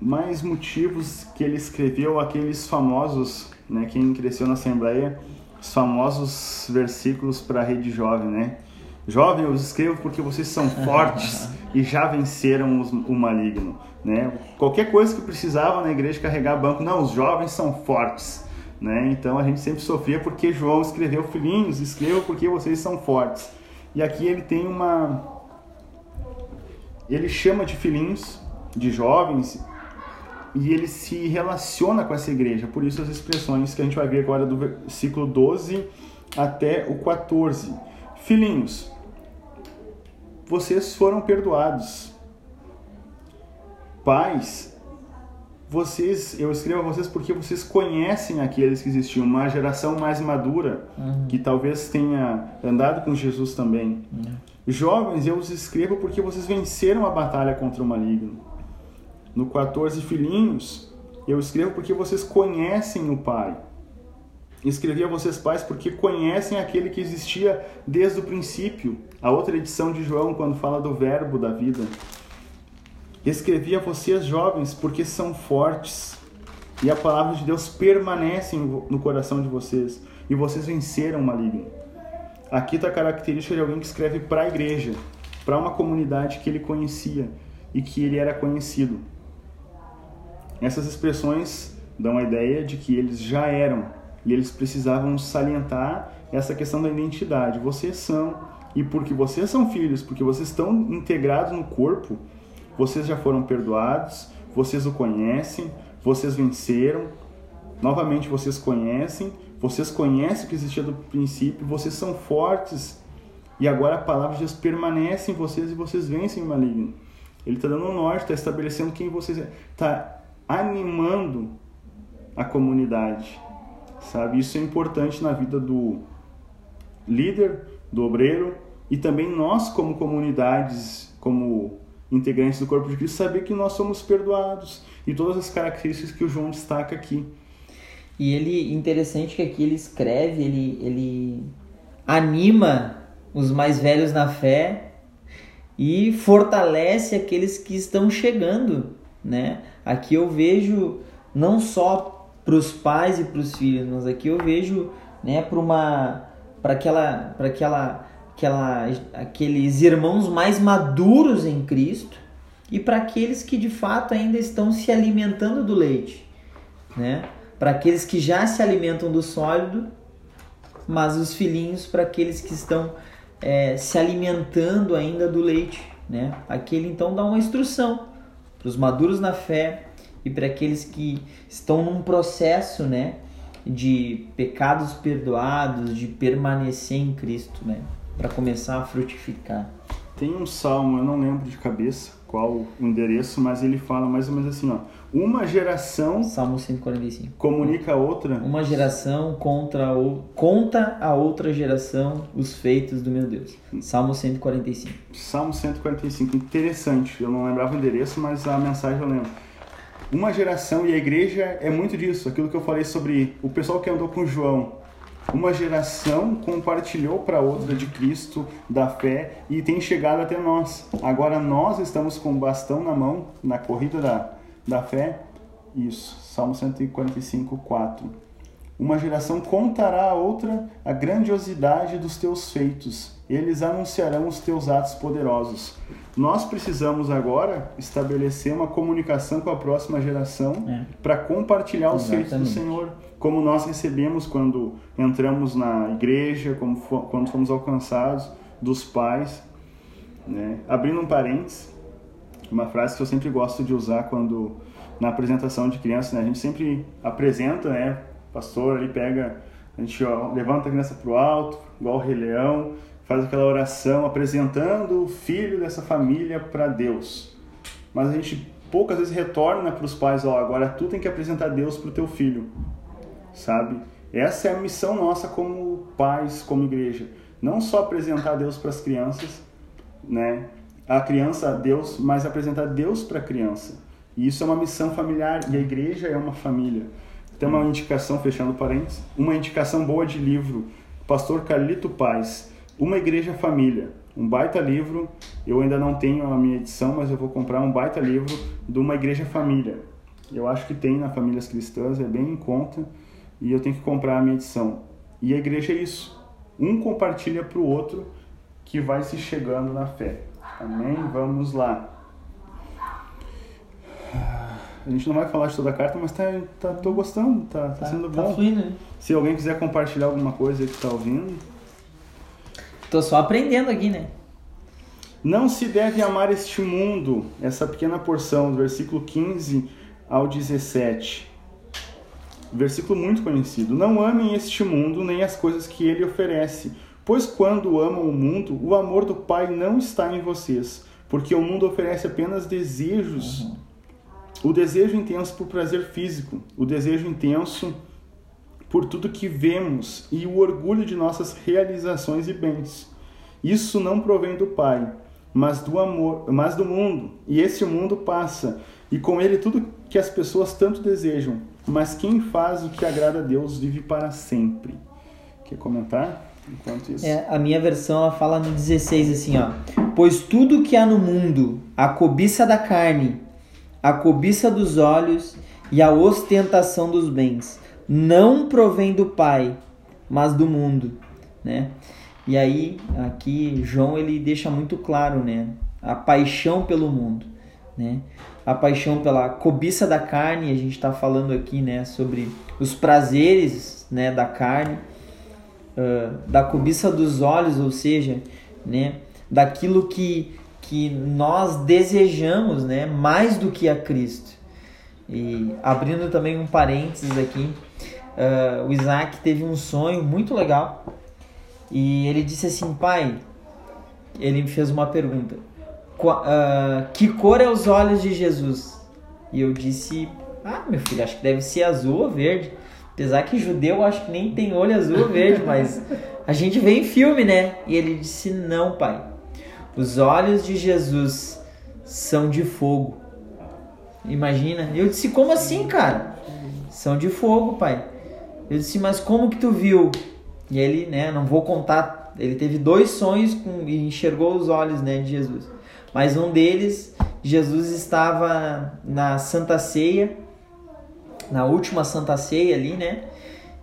mais motivos que ele escreveu, aqueles famosos, né, quem cresceu na Assembleia, os famosos versículos para a rede jovem, né? Jovem, eu os escrevo porque vocês são fortes e já venceram os, o maligno. Né? Qualquer coisa que precisava na igreja carregar banco, não, os jovens são fortes. Né? Então a gente sempre sofria porque João escreveu, filhinhos, escreva porque vocês são fortes. E aqui ele tem uma. Ele chama de filhinhos, de jovens, e ele se relaciona com essa igreja. Por isso as expressões que a gente vai ver agora do versículo 12 até o 14. Filhinhos, vocês foram perdoados. Pais, vocês, eu escrevo a vocês porque vocês conhecem aqueles que existiam, uma geração mais madura uhum. que talvez tenha andado com Jesus também. Uhum. Jovens, eu os escrevo porque vocês venceram a batalha contra o maligno. No 14, filhinhos, eu escrevo porque vocês conhecem o Pai. Escrevi a vocês, pais, porque conhecem aquele que existia desde o princípio. A outra edição de João, quando fala do Verbo da vida. Escrevi a vocês, jovens, porque são fortes e a palavra de Deus permanece no coração de vocês e vocês venceram o maligno. Aqui está a característica de alguém que escreve para a igreja, para uma comunidade que ele conhecia e que ele era conhecido. Essas expressões dão a ideia de que eles já eram e eles precisavam salientar essa questão da identidade. Vocês são, e porque vocês são filhos, porque vocês estão integrados no corpo, vocês já foram perdoados, vocês o conhecem, vocês venceram. Novamente, vocês conhecem, vocês conhecem o que existia do princípio, vocês são fortes e agora a palavra de Deus permanece em vocês e vocês vencem o maligno. Ele está dando um norte, está estabelecendo quem vocês está animando a comunidade, sabe? Isso é importante na vida do líder, do obreiro e também nós como comunidades, como integrantes do corpo de Cristo, saber que nós somos perdoados e todas as características que o João destaca aqui. E ele, interessante que aqui ele escreve, ele, ele anima os mais velhos na fé e fortalece aqueles que estão chegando, né? Aqui eu vejo não só para os pais e para os filhos, mas aqui eu vejo, né, para uma para aquela para aquela aquela, aqueles irmãos mais maduros em Cristo e para aqueles que de fato ainda estão se alimentando do leite, né? Para aqueles que já se alimentam do sólido, mas os filhinhos para aqueles que estão é, se alimentando ainda do leite, né? Aqui ele então dá uma instrução para os maduros na fé e para aqueles que estão num processo, né? De pecados perdoados, de permanecer em Cristo, né? para começar a frutificar? Tem um salmo, eu não lembro de cabeça qual o endereço, mas ele fala mais ou menos assim, ó. Uma geração Salmo 145. comunica a outra. Uma geração contra o conta a outra geração os feitos do meu Deus. Salmo 145. Salmo 145, interessante. Eu não lembrava o endereço, mas a mensagem eu lembro. Uma geração e a igreja é muito disso, aquilo que eu falei sobre o pessoal que andou com João uma geração compartilhou para outra de Cristo, da fé e tem chegado até nós. Agora nós estamos com o bastão na mão na corrida da, da fé. Isso, Salmo 145, 4. Uma geração contará a outra a grandiosidade dos teus feitos. Eles anunciarão os teus atos poderosos. Nós precisamos agora estabelecer uma comunicação com a próxima geração é. para compartilhar os Exatamente. feitos do Senhor como nós recebemos quando entramos na igreja, como quando fomos alcançados dos pais. Né? Abrindo um parênteses, uma frase que eu sempre gosto de usar quando na apresentação de crianças, né? a gente sempre apresenta, né? Pastor ali pega, a gente ó, levanta a criança para o alto, igual o Rei Leão, faz aquela oração apresentando o filho dessa família para Deus. Mas a gente poucas vezes retorna para os pais, ó, agora tu tem que apresentar Deus para o teu filho sabe? Essa é a missão nossa como pais, como igreja. Não só apresentar Deus para as crianças, né? A criança a Deus, mas apresentar Deus para a criança. E isso é uma missão familiar e a igreja é uma família. Tem uma indicação, fechando parênteses, uma indicação boa de livro, Pastor Carlito Paz, Uma Igreja Família. Um baita livro, eu ainda não tenho a minha edição, mas eu vou comprar um baita livro de uma igreja família. Eu acho que tem na Famílias Cristãs, é bem em conta e eu tenho que comprar a minha edição. E a igreja é isso. Um compartilha para o outro que vai se chegando na fé. Amém? Vamos lá. A gente não vai falar de toda a carta, mas tá, tá, tô gostando, tá, tá, tá sendo tá bom. Fluindo, né? Se alguém quiser compartilhar alguma coisa aí que tá ouvindo. Tô só aprendendo aqui, né? Não se deve amar este mundo, essa pequena porção, do versículo 15 ao 17. Versículo muito conhecido. Não amem este mundo nem as coisas que ele oferece, pois quando amam o mundo, o amor do Pai não está em vocês, porque o mundo oferece apenas desejos. Uhum. O desejo intenso por prazer físico, o desejo intenso por tudo que vemos e o orgulho de nossas realizações e bens. Isso não provém do Pai, mas do amor, mas do mundo. E esse mundo passa, e com ele tudo que as pessoas tanto desejam. Mas quem faz o que agrada a Deus vive para sempre. Quer comentar? Enquanto isso. É, a minha versão ela fala no 16 assim, ó. Pois tudo que há no mundo, a cobiça da carne, a cobiça dos olhos e a ostentação dos bens, não provém do Pai, mas do mundo, né? E aí, aqui, João ele deixa muito claro, né? A paixão pelo mundo, né? A paixão pela cobiça da carne, a gente está falando aqui, né? Sobre os prazeres, né? Da carne, uh, da cobiça dos olhos, ou seja, né? Daquilo que, que nós desejamos, né? Mais do que a Cristo. E abrindo também um parênteses aqui, uh, o Isaac teve um sonho muito legal, e ele disse assim: Pai, ele me fez uma pergunta: uh, Que cor é os olhos de Jesus? E eu disse: Ah, meu filho, acho que deve ser azul ou verde. Apesar que judeu acho que nem tem olho azul ou verde, mas a gente vê em filme, né? E ele disse: Não, pai. Os olhos de Jesus são de fogo. Imagina. Eu disse: Como assim, cara? São de fogo, pai. Eu disse: Mas como que tu viu? E ele, né, não vou contar, ele teve dois sonhos com, e enxergou os olhos, né, de Jesus. Mas um deles, Jesus estava na Santa Ceia, na última Santa Ceia ali, né?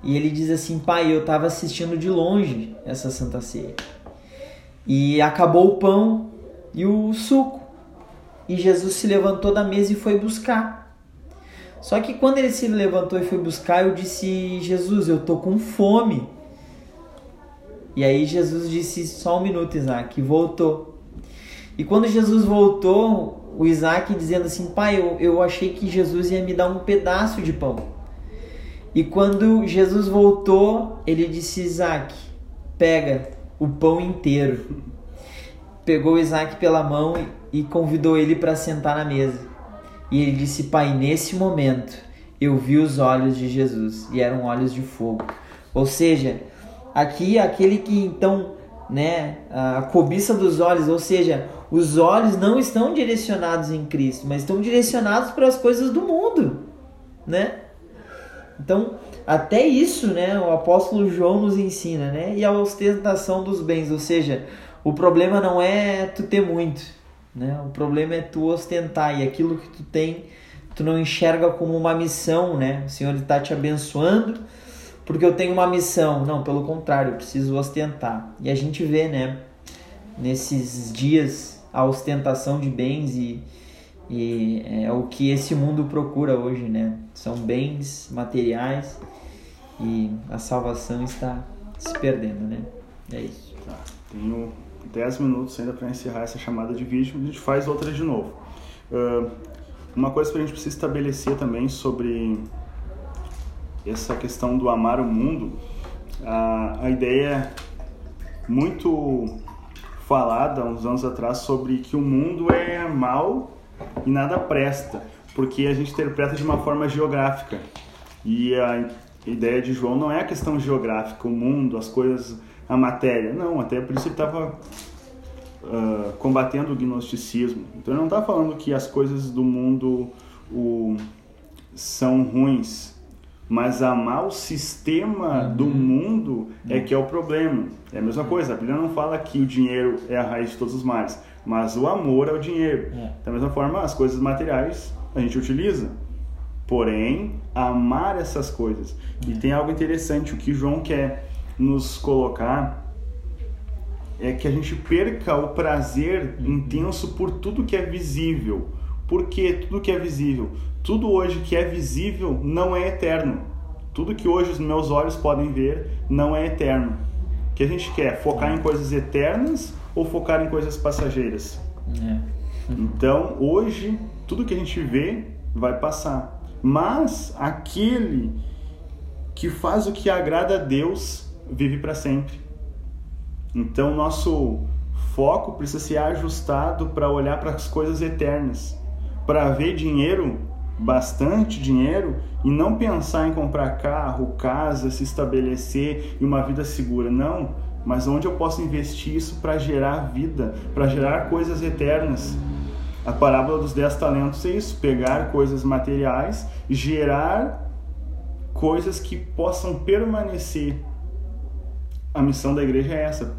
E ele diz assim: Pai, eu estava assistindo de longe essa Santa Ceia. E acabou o pão e o suco. E Jesus se levantou da mesa e foi buscar. Só que quando ele se levantou e foi buscar, eu disse: Jesus, eu tô com fome. E aí Jesus disse só um minuto, Isaac, e voltou. E quando Jesus voltou, o Isaac dizendo assim, pai, eu, eu achei que Jesus ia me dar um pedaço de pão. E quando Jesus voltou, ele disse, Isaac, pega o pão inteiro. Pegou Isaac pela mão e convidou ele para sentar na mesa. E ele disse, pai, nesse momento eu vi os olhos de Jesus e eram olhos de fogo. Ou seja, Aqui, aquele que então, né, a cobiça dos olhos, ou seja, os olhos não estão direcionados em Cristo, mas estão direcionados para as coisas do mundo, né? Então, até isso, né, o apóstolo João nos ensina, né? E a ostentação dos bens, ou seja, o problema não é tu ter muito, né? O problema é tu ostentar e aquilo que tu tem, tu não enxerga como uma missão, né? O Senhor está te abençoando, porque eu tenho uma missão. Não, pelo contrário, eu preciso ostentar. E a gente vê, né, nesses dias, a ostentação de bens e, e é o que esse mundo procura hoje, né? São bens materiais e a salvação está se perdendo, né? É isso. Tá, tenho 10 minutos ainda para encerrar essa chamada de vídeo, a gente faz outra de novo. Uh, uma coisa que a gente precisa estabelecer também sobre essa questão do amar o mundo, a, a ideia muito falada uns anos atrás sobre que o mundo é mal e nada presta, porque a gente interpreta de uma forma geográfica. E a ideia de João não é a questão geográfica, o mundo, as coisas, a matéria. Não, até por isso ele estava uh, combatendo o gnosticismo. Então ele não está falando que as coisas do mundo o, são ruins, mas amar o sistema uhum. do mundo é que é o problema. É a mesma coisa, a Bíblia não fala que o dinheiro é a raiz de todos os males, mas o amor é o dinheiro. É. Da mesma forma, as coisas materiais a gente utiliza. Porém, amar essas coisas. E é. tem algo interessante, o que João quer nos colocar é que a gente perca o prazer intenso por tudo que é visível. Por que tudo que é visível? Tudo hoje que é visível não é eterno. Tudo que hoje os meus olhos podem ver não é eterno. O que a gente quer? Focar em coisas eternas ou focar em coisas passageiras? É. Então, hoje, tudo que a gente vê vai passar. Mas aquele que faz o que agrada a Deus vive para sempre. Então, nosso foco precisa ser ajustado para olhar para as coisas eternas, para ver dinheiro, bastante dinheiro, e não pensar em comprar carro, casa, se estabelecer e uma vida segura. Não, mas onde eu posso investir isso para gerar vida, para gerar coisas eternas. A parábola dos dez talentos é isso: pegar coisas materiais, gerar coisas que possam permanecer. A missão da igreja é essa: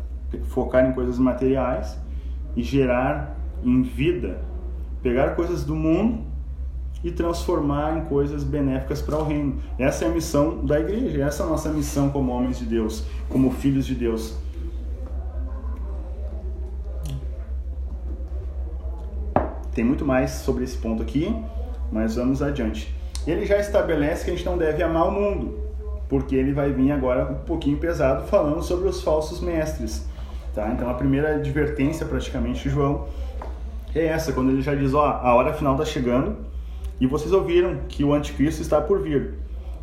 focar em coisas materiais e gerar em vida, pegar coisas do mundo e transformar em coisas benéficas para o reino. Essa é a missão da igreja, essa é a nossa missão como homens de Deus, como filhos de Deus. Tem muito mais sobre esse ponto aqui, mas vamos adiante. Ele já estabelece que a gente não deve amar o mundo, porque ele vai vir agora um pouquinho pesado falando sobre os falsos mestres. Tá? Então a primeira advertência praticamente de João é essa, quando ele já diz, ó, a hora final está chegando e vocês ouviram que o anticristo está por vir.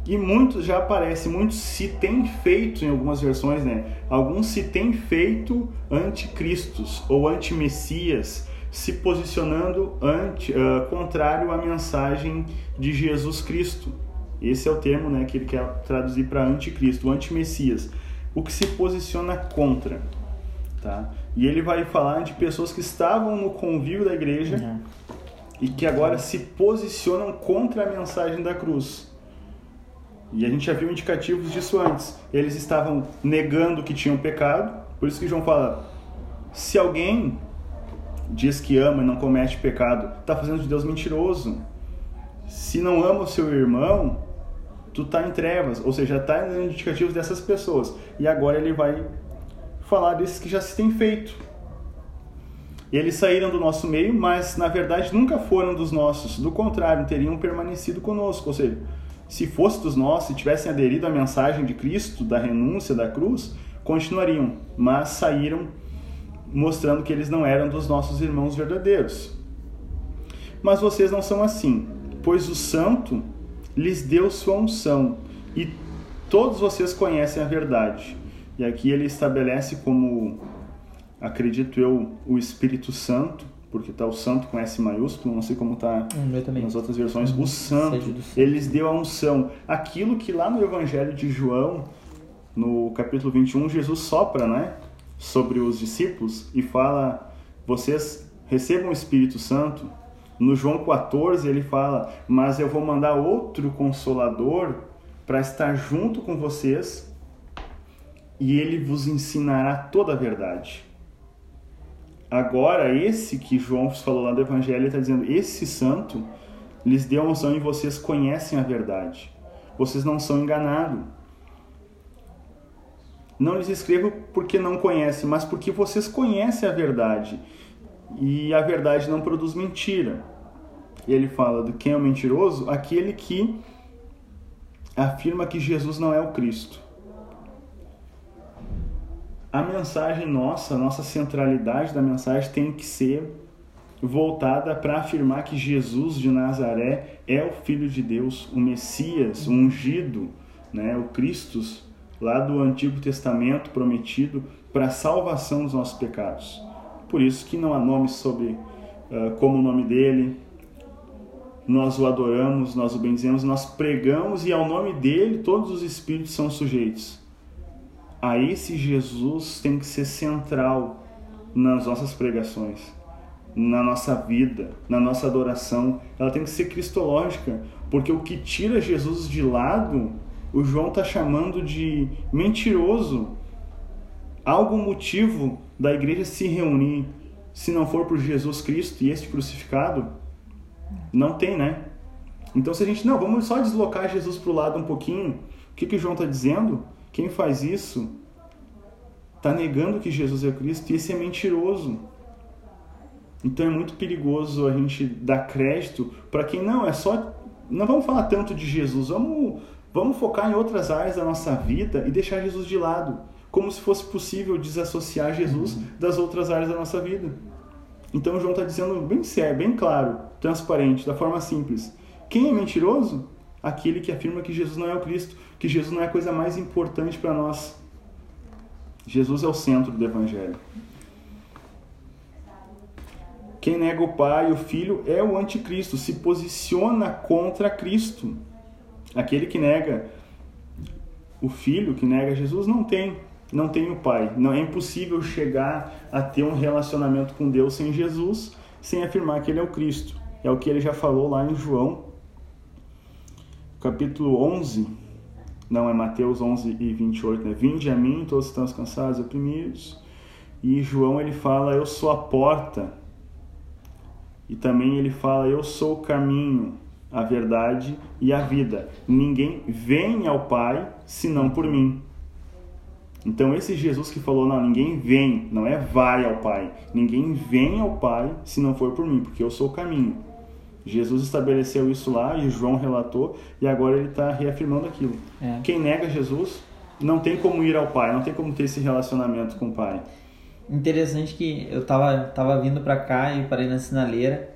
E muitos já aparece, muitos se têm feito em algumas versões, né? Alguns se têm feito anticristos ou antimessias, se posicionando anti, uh, contrário à mensagem de Jesus Cristo. Esse é o termo, né, que ele quer traduzir para anticristo, antimessias. O que se posiciona contra. Tá? E ele vai falar de pessoas que estavam no convívio da igreja uhum. E que agora se posicionam contra a mensagem da cruz. E a gente já viu indicativos disso antes. Eles estavam negando que tinham pecado, por isso que João fala: se alguém diz que ama e não comete pecado, está fazendo de Deus mentiroso. Se não ama o seu irmão, tu está em trevas, ou seja, está indicativos dessas pessoas. E agora ele vai falar desses que já se tem feito. Eles saíram do nosso meio, mas na verdade nunca foram dos nossos. Do contrário, teriam permanecido conosco. Ou seja, se fosse dos nossos, se tivessem aderido à mensagem de Cristo, da renúncia, da cruz, continuariam. Mas saíram mostrando que eles não eram dos nossos irmãos verdadeiros. Mas vocês não são assim, pois o Santo lhes deu sua unção e todos vocês conhecem a verdade. E aqui ele estabelece como, acredito eu, o Espírito Santo, porque está o Santo com S maiúsculo, não sei como está nas outras versões, uhum. o Santo, eles deu a unção. Aquilo que lá no Evangelho de João, no capítulo 21, Jesus sopra, né? Sobre os discípulos e fala, vocês recebam o Espírito Santo. No João 14 ele fala, mas eu vou mandar outro consolador para estar junto com vocês e ele vos ensinará toda a verdade. Agora, esse que João falou lá do Evangelho, está dizendo: esse santo lhes deu a unção e vocês conhecem a verdade. Vocês não são enganados. Não lhes escrevo porque não conhecem, mas porque vocês conhecem a verdade. E a verdade não produz mentira. Ele fala de quem é o mentiroso? Aquele que afirma que Jesus não é o Cristo a mensagem nossa, a nossa centralidade da mensagem tem que ser voltada para afirmar que Jesus de Nazaré é o Filho de Deus, o Messias, o ungido, né, o Cristo lá do Antigo Testamento prometido para a salvação dos nossos pecados. Por isso que não há nome sobre uh, como o nome dele, nós o adoramos, nós o bendizemos, nós pregamos e ao nome dele todos os espíritos são sujeitos a esse Jesus tem que ser central nas nossas pregações, na nossa vida, na nossa adoração. Ela tem que ser cristológica, porque o que tira Jesus de lado, o João está chamando de mentiroso. Algum motivo da igreja se reunir, se não for por Jesus Cristo e este crucificado? Não tem, né? Então, se a gente, não, vamos só deslocar Jesus para o lado um pouquinho, o que, que o João está dizendo? Quem faz isso está negando que Jesus é o Cristo e esse é mentiroso. Então é muito perigoso a gente dar crédito para quem não é só. Não vamos falar tanto de Jesus, vamos, vamos focar em outras áreas da nossa vida e deixar Jesus de lado, como se fosse possível desassociar Jesus das outras áreas da nossa vida. Então João está dizendo bem sério, bem claro, transparente, da forma simples. Quem é mentiroso? Aquele que afirma que Jesus não é o Cristo, que Jesus não é a coisa mais importante para nós. Jesus é o centro do Evangelho. Quem nega o Pai e o Filho é o anticristo, se posiciona contra Cristo. Aquele que nega o Filho, que nega Jesus, não tem, não tem o Pai. Não é impossível chegar a ter um relacionamento com Deus sem Jesus, sem afirmar que ele é o Cristo. É o que ele já falou lá em João, capítulo 11. Não, é Mateus 11 e 28, né? Vinde a mim, todos estão cansados e oprimidos. E João ele fala: Eu sou a porta. E também ele fala: Eu sou o caminho, a verdade e a vida. Ninguém vem ao Pai senão por mim. Então esse Jesus que falou: Não, ninguém vem, não é vai ao Pai. Ninguém vem ao Pai se não for por mim, porque eu sou o caminho. Jesus estabeleceu isso lá e João relatou e agora ele está reafirmando aquilo. É. Quem nega Jesus não tem como ir ao Pai, não tem como ter esse relacionamento com o Pai. Interessante que eu tava, tava vindo para cá e parei na sinaleira.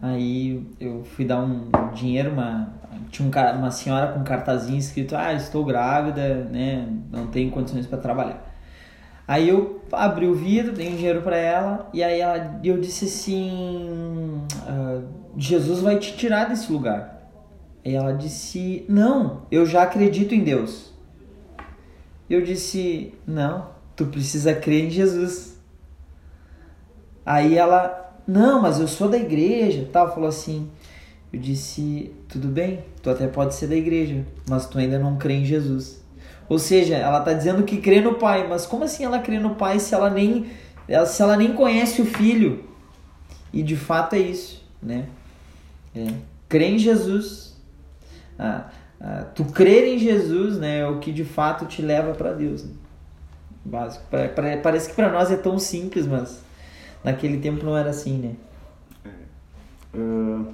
Aí eu fui dar um dinheiro, uma, tinha um, uma senhora com um cartazinho escrito: Ah, estou grávida, né? Não tenho condições para trabalhar. Aí eu abri o vidro, dei um dinheiro para ela e aí ela, eu disse assim: ah, Jesus vai te tirar desse lugar. E ela disse: Não, eu já acredito em Deus. Eu disse: Não, tu precisa crer em Jesus. Aí ela, não, mas eu sou da igreja, tal, falou assim. Eu disse, tudo bem, tu até pode ser da igreja, mas tu ainda não crê em Jesus. Ou seja, ela está dizendo que crê no Pai, mas como assim ela crê no Pai se ela nem, se ela nem conhece o Filho? E de fato é isso, né? É. Crê em Jesus. Ah, ah, tu crer em Jesus, né, é o que de fato te leva para Deus. Né? básico. Pra, pra, parece que para nós é tão simples, mas naquele tempo não era assim, né? É. Uh,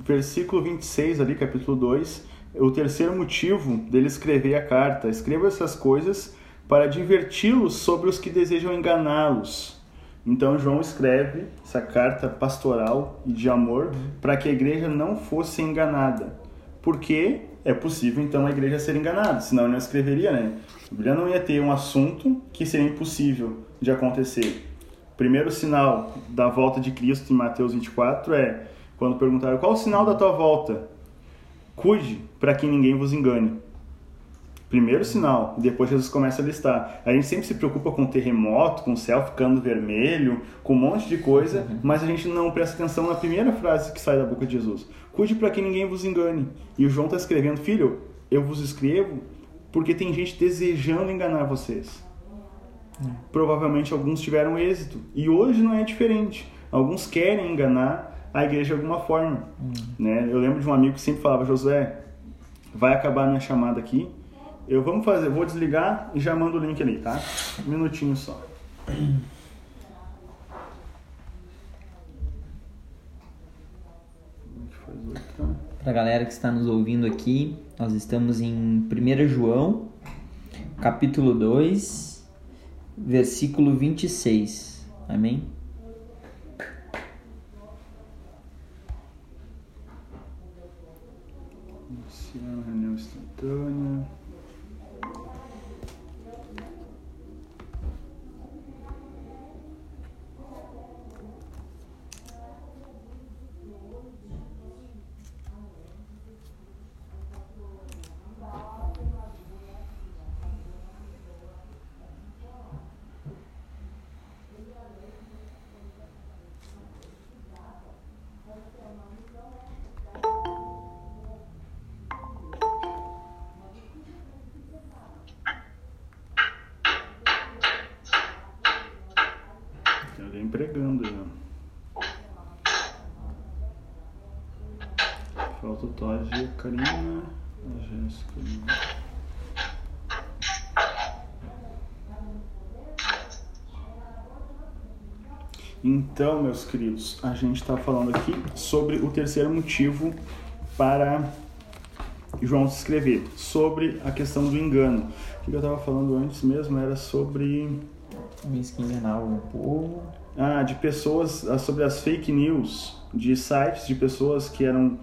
versículo 26 ali, capítulo 2, o terceiro motivo dele escrever a carta. Escreva essas coisas para diverti-los sobre os que desejam enganá-los. Então João escreve essa carta pastoral e de amor para que a igreja não fosse enganada. Porque é possível então a igreja ser enganada, senão ele não escreveria, né? A Bíblia não ia ter um assunto que seria impossível de acontecer. O primeiro sinal da volta de Cristo em Mateus 24 é quando perguntaram qual o sinal da tua volta? Cuide para que ninguém vos engane. Primeiro sinal, depois Jesus começa a listar. A gente sempre se preocupa com terremoto, com o céu ficando vermelho, com um monte de coisa, uhum. mas a gente não presta atenção na primeira frase que sai da boca de Jesus. Cuide para que ninguém vos engane. E o João está escrevendo, filho, eu vos escrevo porque tem gente desejando enganar vocês. Uhum. Provavelmente alguns tiveram êxito. E hoje não é diferente. Alguns querem enganar a igreja de alguma forma. Uhum. Né? Eu lembro de um amigo que sempre falava, Josué, vai acabar a minha chamada aqui eu vamos fazer, vou desligar e já mando o link ali, tá? Um minutinho só. Para a galera que está nos ouvindo aqui, nós estamos em 1 João, capítulo 2, versículo 26. Amém? Iniciar reunião instantânea. Então, meus queridos, a gente está falando aqui sobre o terceiro motivo para João se escrever, sobre a questão do engano. O que eu estava falando antes mesmo era sobre. Isso que enganava o povo. Ah, de pessoas, ah, sobre as fake news, de sites de pessoas que eram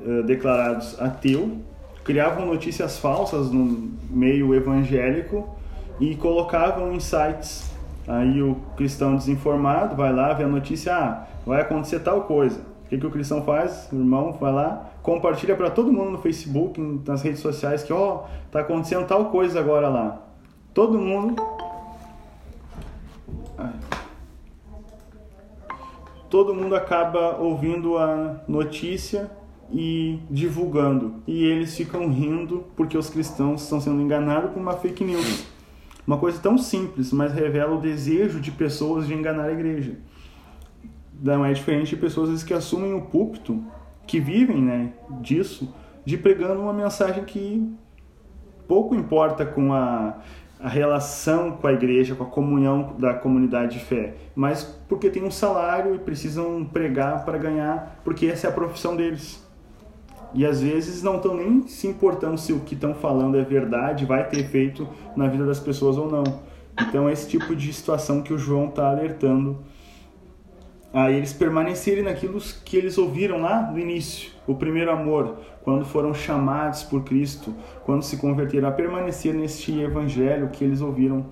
uh, declarados ateu, criavam notícias falsas no meio evangélico e colocavam em sites. Aí o cristão desinformado vai lá, vê a notícia, ah, vai acontecer tal coisa. O que, que o cristão faz? O irmão vai lá, compartilha para todo mundo no Facebook, nas redes sociais, que ó, oh, tá acontecendo tal coisa agora lá. Todo mundo. Todo mundo acaba ouvindo a notícia e divulgando. E eles ficam rindo porque os cristãos estão sendo enganados por uma fake news. Uma coisa tão simples, mas revela o desejo de pessoas de enganar a igreja. Não é diferente de pessoas que assumem o púlpito, que vivem né, disso, de pregando uma mensagem que pouco importa com a, a relação com a igreja, com a comunhão da comunidade de fé, mas porque tem um salário e precisam pregar para ganhar, porque essa é a profissão deles. E às vezes não estão nem se importando se o que estão falando é verdade, vai ter efeito na vida das pessoas ou não. Então é esse tipo de situação que o João está alertando a eles permanecerem naquilo que eles ouviram lá no início, o primeiro amor, quando foram chamados por Cristo, quando se converteram, a permanecer neste evangelho que eles ouviram.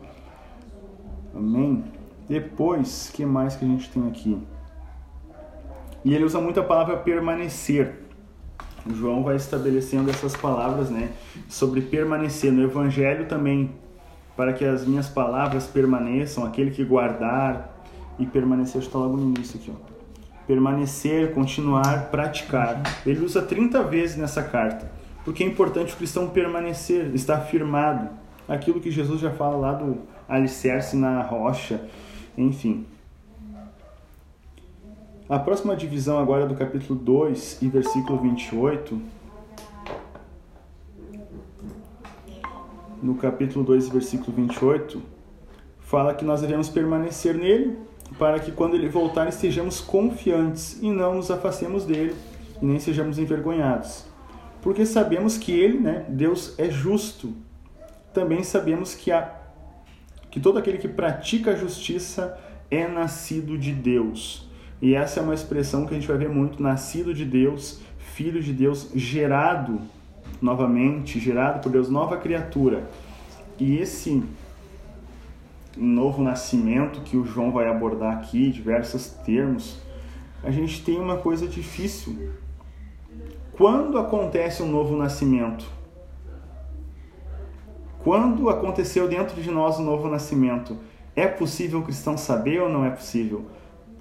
Amém? Depois, que mais que a gente tem aqui? E ele usa muito a palavra permanecer. O João vai estabelecendo essas palavras, né, sobre permanecer no evangelho também, para que as minhas palavras permaneçam, aquele que guardar e permanecer, está logo no início aqui, ó. Permanecer, continuar, praticar. Ele usa 30 vezes nessa carta, porque é importante o cristão permanecer, estar firmado. Aquilo que Jesus já fala lá do alicerce na rocha, enfim. A próxima divisão agora é do capítulo 2 e versículo 28. No capítulo 2 e versículo 28, fala que nós devemos permanecer nele para que quando ele voltar estejamos confiantes e não nos afastemos dele e nem sejamos envergonhados. Porque sabemos que ele, né, Deus é justo. Também sabemos que a que todo aquele que pratica a justiça é nascido de Deus. E essa é uma expressão que a gente vai ver muito: nascido de Deus, filho de Deus, gerado novamente, gerado por Deus, nova criatura. E esse novo nascimento que o João vai abordar aqui, diversos termos, a gente tem uma coisa difícil. Quando acontece um novo nascimento? Quando aconteceu dentro de nós o um novo nascimento? É possível o cristão saber ou não é possível?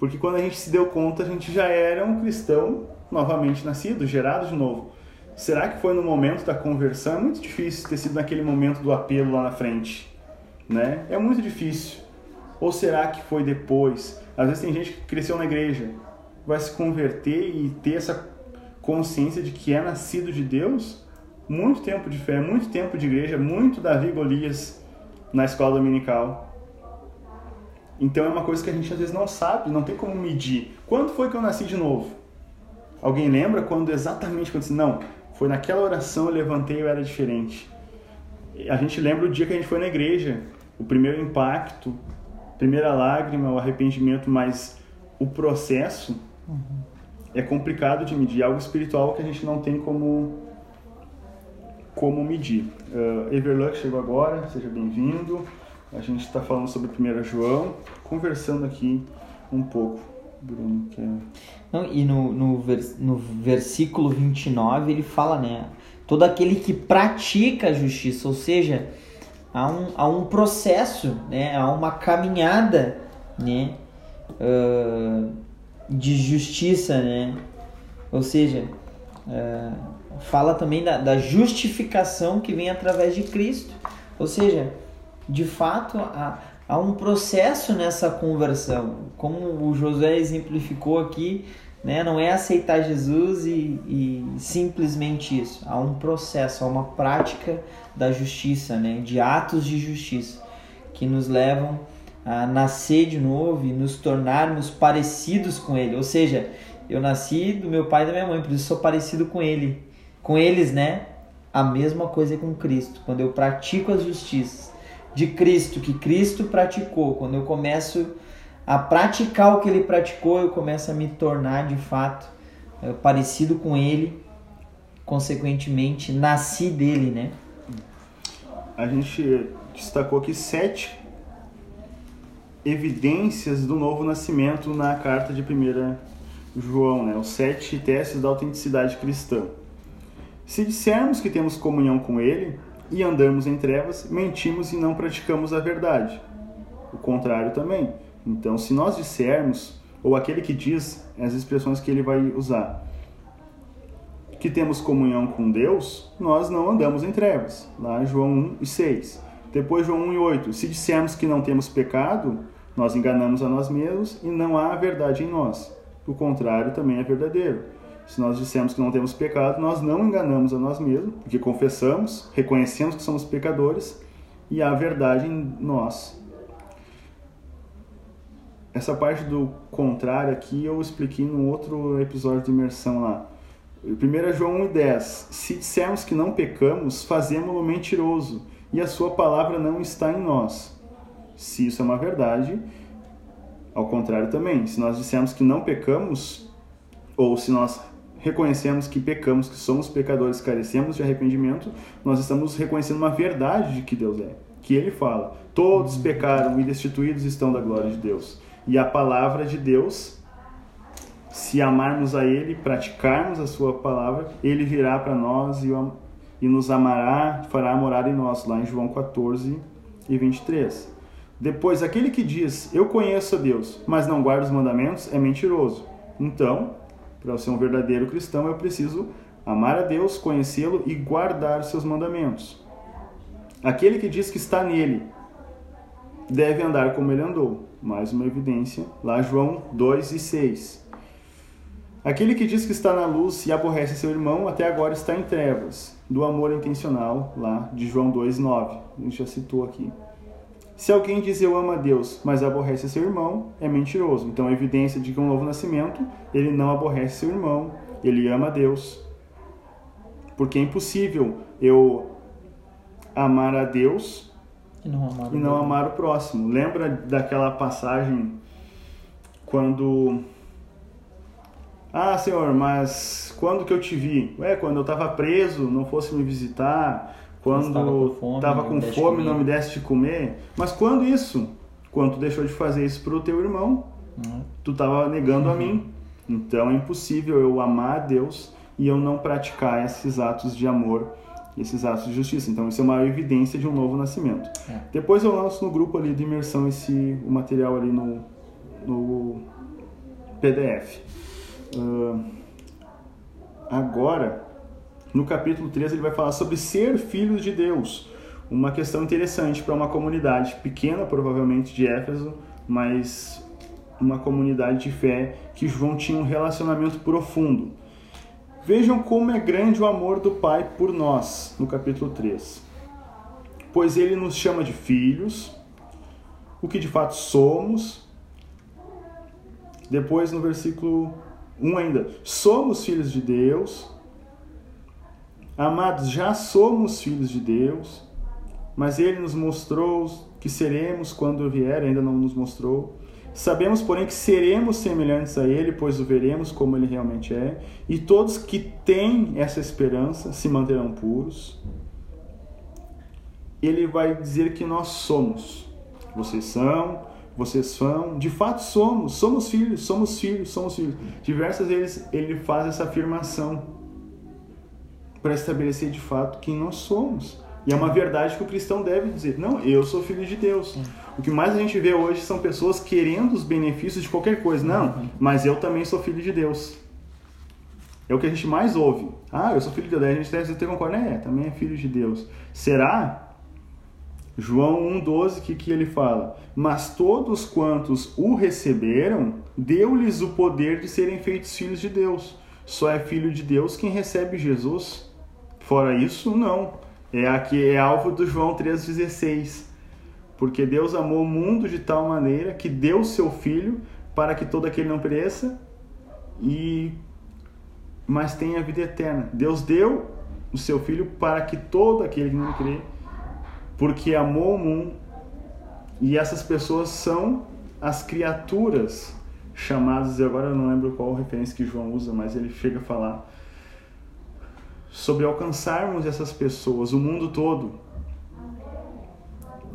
Porque quando a gente se deu conta, a gente já era um cristão novamente nascido, gerado de novo. Será que foi no momento da conversão? É muito difícil ter sido naquele momento do apelo lá na frente, né? É muito difícil. Ou será que foi depois? Às vezes tem gente que cresceu na igreja, vai se converter e ter essa consciência de que é nascido de Deus. Muito tempo de fé, muito tempo de igreja, muito Davi Golias na escola dominical. Então é uma coisa que a gente às vezes não sabe, não tem como medir. Quando foi que eu nasci de novo? Alguém lembra quando exatamente aconteceu? Não, foi naquela oração eu levantei e eu era diferente. A gente lembra o dia que a gente foi na igreja, o primeiro impacto, primeira lágrima, o arrependimento, mas o processo uhum. é complicado de medir, é algo espiritual que a gente não tem como como medir. Uh, Everluck chegou agora, seja bem-vindo. A gente está falando sobre 1 João, conversando aqui um pouco. Bruno, quer... Não, e no, no, vers, no versículo 29 ele fala, né? Todo aquele que pratica a justiça, ou seja, há um, há um processo, né? há uma caminhada né? Uh, de justiça, né? ou seja, uh, fala também da, da justificação que vem através de Cristo, ou seja, de fato, há, há um processo nessa conversão. Como o Josué exemplificou aqui, né? não é aceitar Jesus e, e, simplesmente isso. Há um processo, há uma prática da justiça, né? de atos de justiça, que nos levam a nascer de novo e nos tornarmos parecidos com Ele. Ou seja, eu nasci do meu pai e da minha mãe, por isso sou parecido com Ele. Com eles, né? A mesma coisa com Cristo. Quando eu pratico as justiças de Cristo, que Cristo praticou, quando eu começo a praticar o que Ele praticou, eu começo a me tornar de fato é, parecido com Ele. Consequentemente, nasci dele, né? A gente destacou aqui sete evidências do novo nascimento na carta de 1 João, né? os sete testes da autenticidade cristã. Se dissermos que temos comunhão com Ele e andamos em trevas, mentimos e não praticamos a verdade. O contrário também. Então, se nós dissermos, ou aquele que diz, as expressões que ele vai usar, que temos comunhão com Deus, nós não andamos em trevas. Lá João 1 e 6. Depois João 1 e 8. Se dissermos que não temos pecado, nós enganamos a nós mesmos e não há verdade em nós. O contrário também é verdadeiro. Se nós dissemos que não temos pecado, nós não enganamos a nós mesmos, porque confessamos, reconhecemos que somos pecadores e há verdade em nós. Essa parte do contrário aqui eu expliquei num outro episódio de imersão lá. 1 João 1,10 Se dissermos que não pecamos, fazemos-lo mentiroso, e a sua palavra não está em nós. Se isso é uma verdade, ao contrário também, se nós dissermos que não pecamos, ou se nós reconhecemos que pecamos, que somos pecadores, carecemos de arrependimento, nós estamos reconhecendo uma verdade de que Deus é. Que ele fala: Todos pecaram e destituídos estão da glória de Deus. E a palavra de Deus, se amarmos a Ele, praticarmos a Sua palavra, Ele virá para nós e, e nos amará, fará morar em nós, lá em João 14 e 23. Depois, aquele que diz, Eu conheço a Deus, mas não guarda os mandamentos, é mentiroso. Então, para ser um verdadeiro cristão, eu preciso amar a Deus, conhecê-lo e guardar seus mandamentos. Aquele que diz que está nele deve andar como ele andou. Mais uma evidência, lá João 2 e 6. Aquele que diz que está na luz e aborrece seu irmão, até agora está em trevas. Do amor intencional, lá de João 2, 9. A gente já citou aqui. Se alguém diz eu amo a Deus, mas aborrece seu irmão, é mentiroso. Então, a evidência de que um novo nascimento, ele não aborrece seu irmão, ele ama a Deus. Porque é impossível eu amar a Deus e não amar, e não amar o próximo. Lembra daquela passagem quando ah, Senhor, mas quando que eu te vi? Ué, quando eu estava preso, não fosse me visitar, quando estava com fome, não me desse de comer. Mas quando isso? Quando tu deixou de fazer isso para o teu irmão, uhum. tu estava negando uhum. a mim. Então é impossível eu amar a Deus e eu não praticar esses atos de amor, esses atos de justiça. Então isso é uma evidência de um novo nascimento. É. Depois eu lanço no grupo ali de imersão esse o material ali no, no PDF. Uh, agora no capítulo 3 ele vai falar sobre ser filhos de Deus, uma questão interessante para uma comunidade pequena, provavelmente de Éfeso, mas uma comunidade de fé que João tinha um relacionamento profundo. Vejam como é grande o amor do Pai por nós, no capítulo 3. Pois ele nos chama de filhos, o que de fato somos. Depois, no versículo 1 ainda, somos filhos de Deus Amados, já somos filhos de Deus, mas Ele nos mostrou que seremos quando vier, ainda não nos mostrou. Sabemos, porém, que seremos semelhantes a Ele, pois o veremos como Ele realmente é, e todos que têm essa esperança se manterão puros. Ele vai dizer que nós somos. Vocês são, vocês são, de fato somos, somos filhos, somos filhos, somos filhos. Diversas vezes ele faz essa afirmação para estabelecer de fato quem nós somos. E é uma verdade que o cristão deve dizer: não, eu sou filho de Deus. O que mais a gente vê hoje são pessoas querendo os benefícios de qualquer coisa. Não, uhum. mas eu também sou filho de Deus. É o que a gente mais ouve. Ah, eu sou filho de Deus. A gente deve ter concorda, é, também é filho de Deus. Será? João 1,12, o que, que ele fala? Mas todos quantos o receberam, deu-lhes o poder de serem feitos filhos de Deus. Só é filho de Deus quem recebe Jesus. Fora isso, não. É aqui é alvo do João 3,16. Porque Deus amou o mundo de tal maneira que deu o seu filho para que todo aquele não pereça e mas tenha a vida eterna. Deus deu o seu filho para que todo aquele que não crê, porque amou o mundo, e essas pessoas são as criaturas chamadas, e agora eu não lembro qual referência que João usa, mas ele chega a falar sobre alcançarmos essas pessoas, o mundo todo,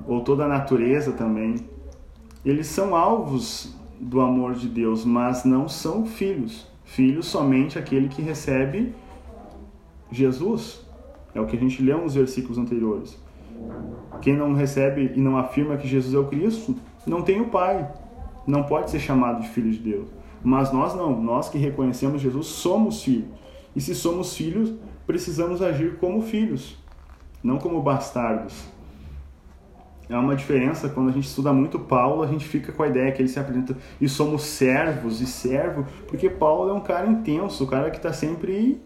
ou toda a natureza também. Eles são alvos do amor de Deus, mas não são filhos. Filhos somente aquele que recebe Jesus. É o que a gente leu nos versículos anteriores. Quem não recebe e não afirma que Jesus é o Cristo, não tem o Pai. Não pode ser chamado de filho de Deus. Mas nós não. Nós que reconhecemos Jesus somos filhos. E se somos filhos, precisamos agir como filhos, não como bastardos. É uma diferença quando a gente estuda muito Paulo, a gente fica com a ideia que ele se apresenta e somos servos e servo, porque Paulo é um cara intenso, o cara que está sempre,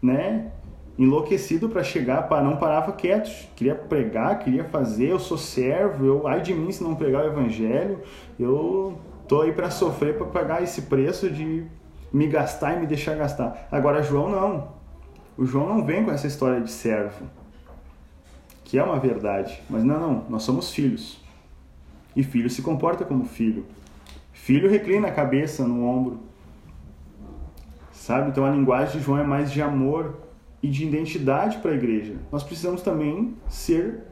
né, enlouquecido para chegar, para não parava quieto, queria pregar, queria fazer, eu sou servo, eu ai de mim se não pregar o evangelho, eu tô aí para sofrer para pagar esse preço de me gastar e me deixar gastar. Agora João não. O João não vem com essa história de servo, que é uma verdade, mas não, não, nós somos filhos. E filho se comporta como filho. Filho reclina a cabeça no ombro. Sabe? Então a linguagem de João é mais de amor, e de identidade para a igreja. Nós precisamos também ser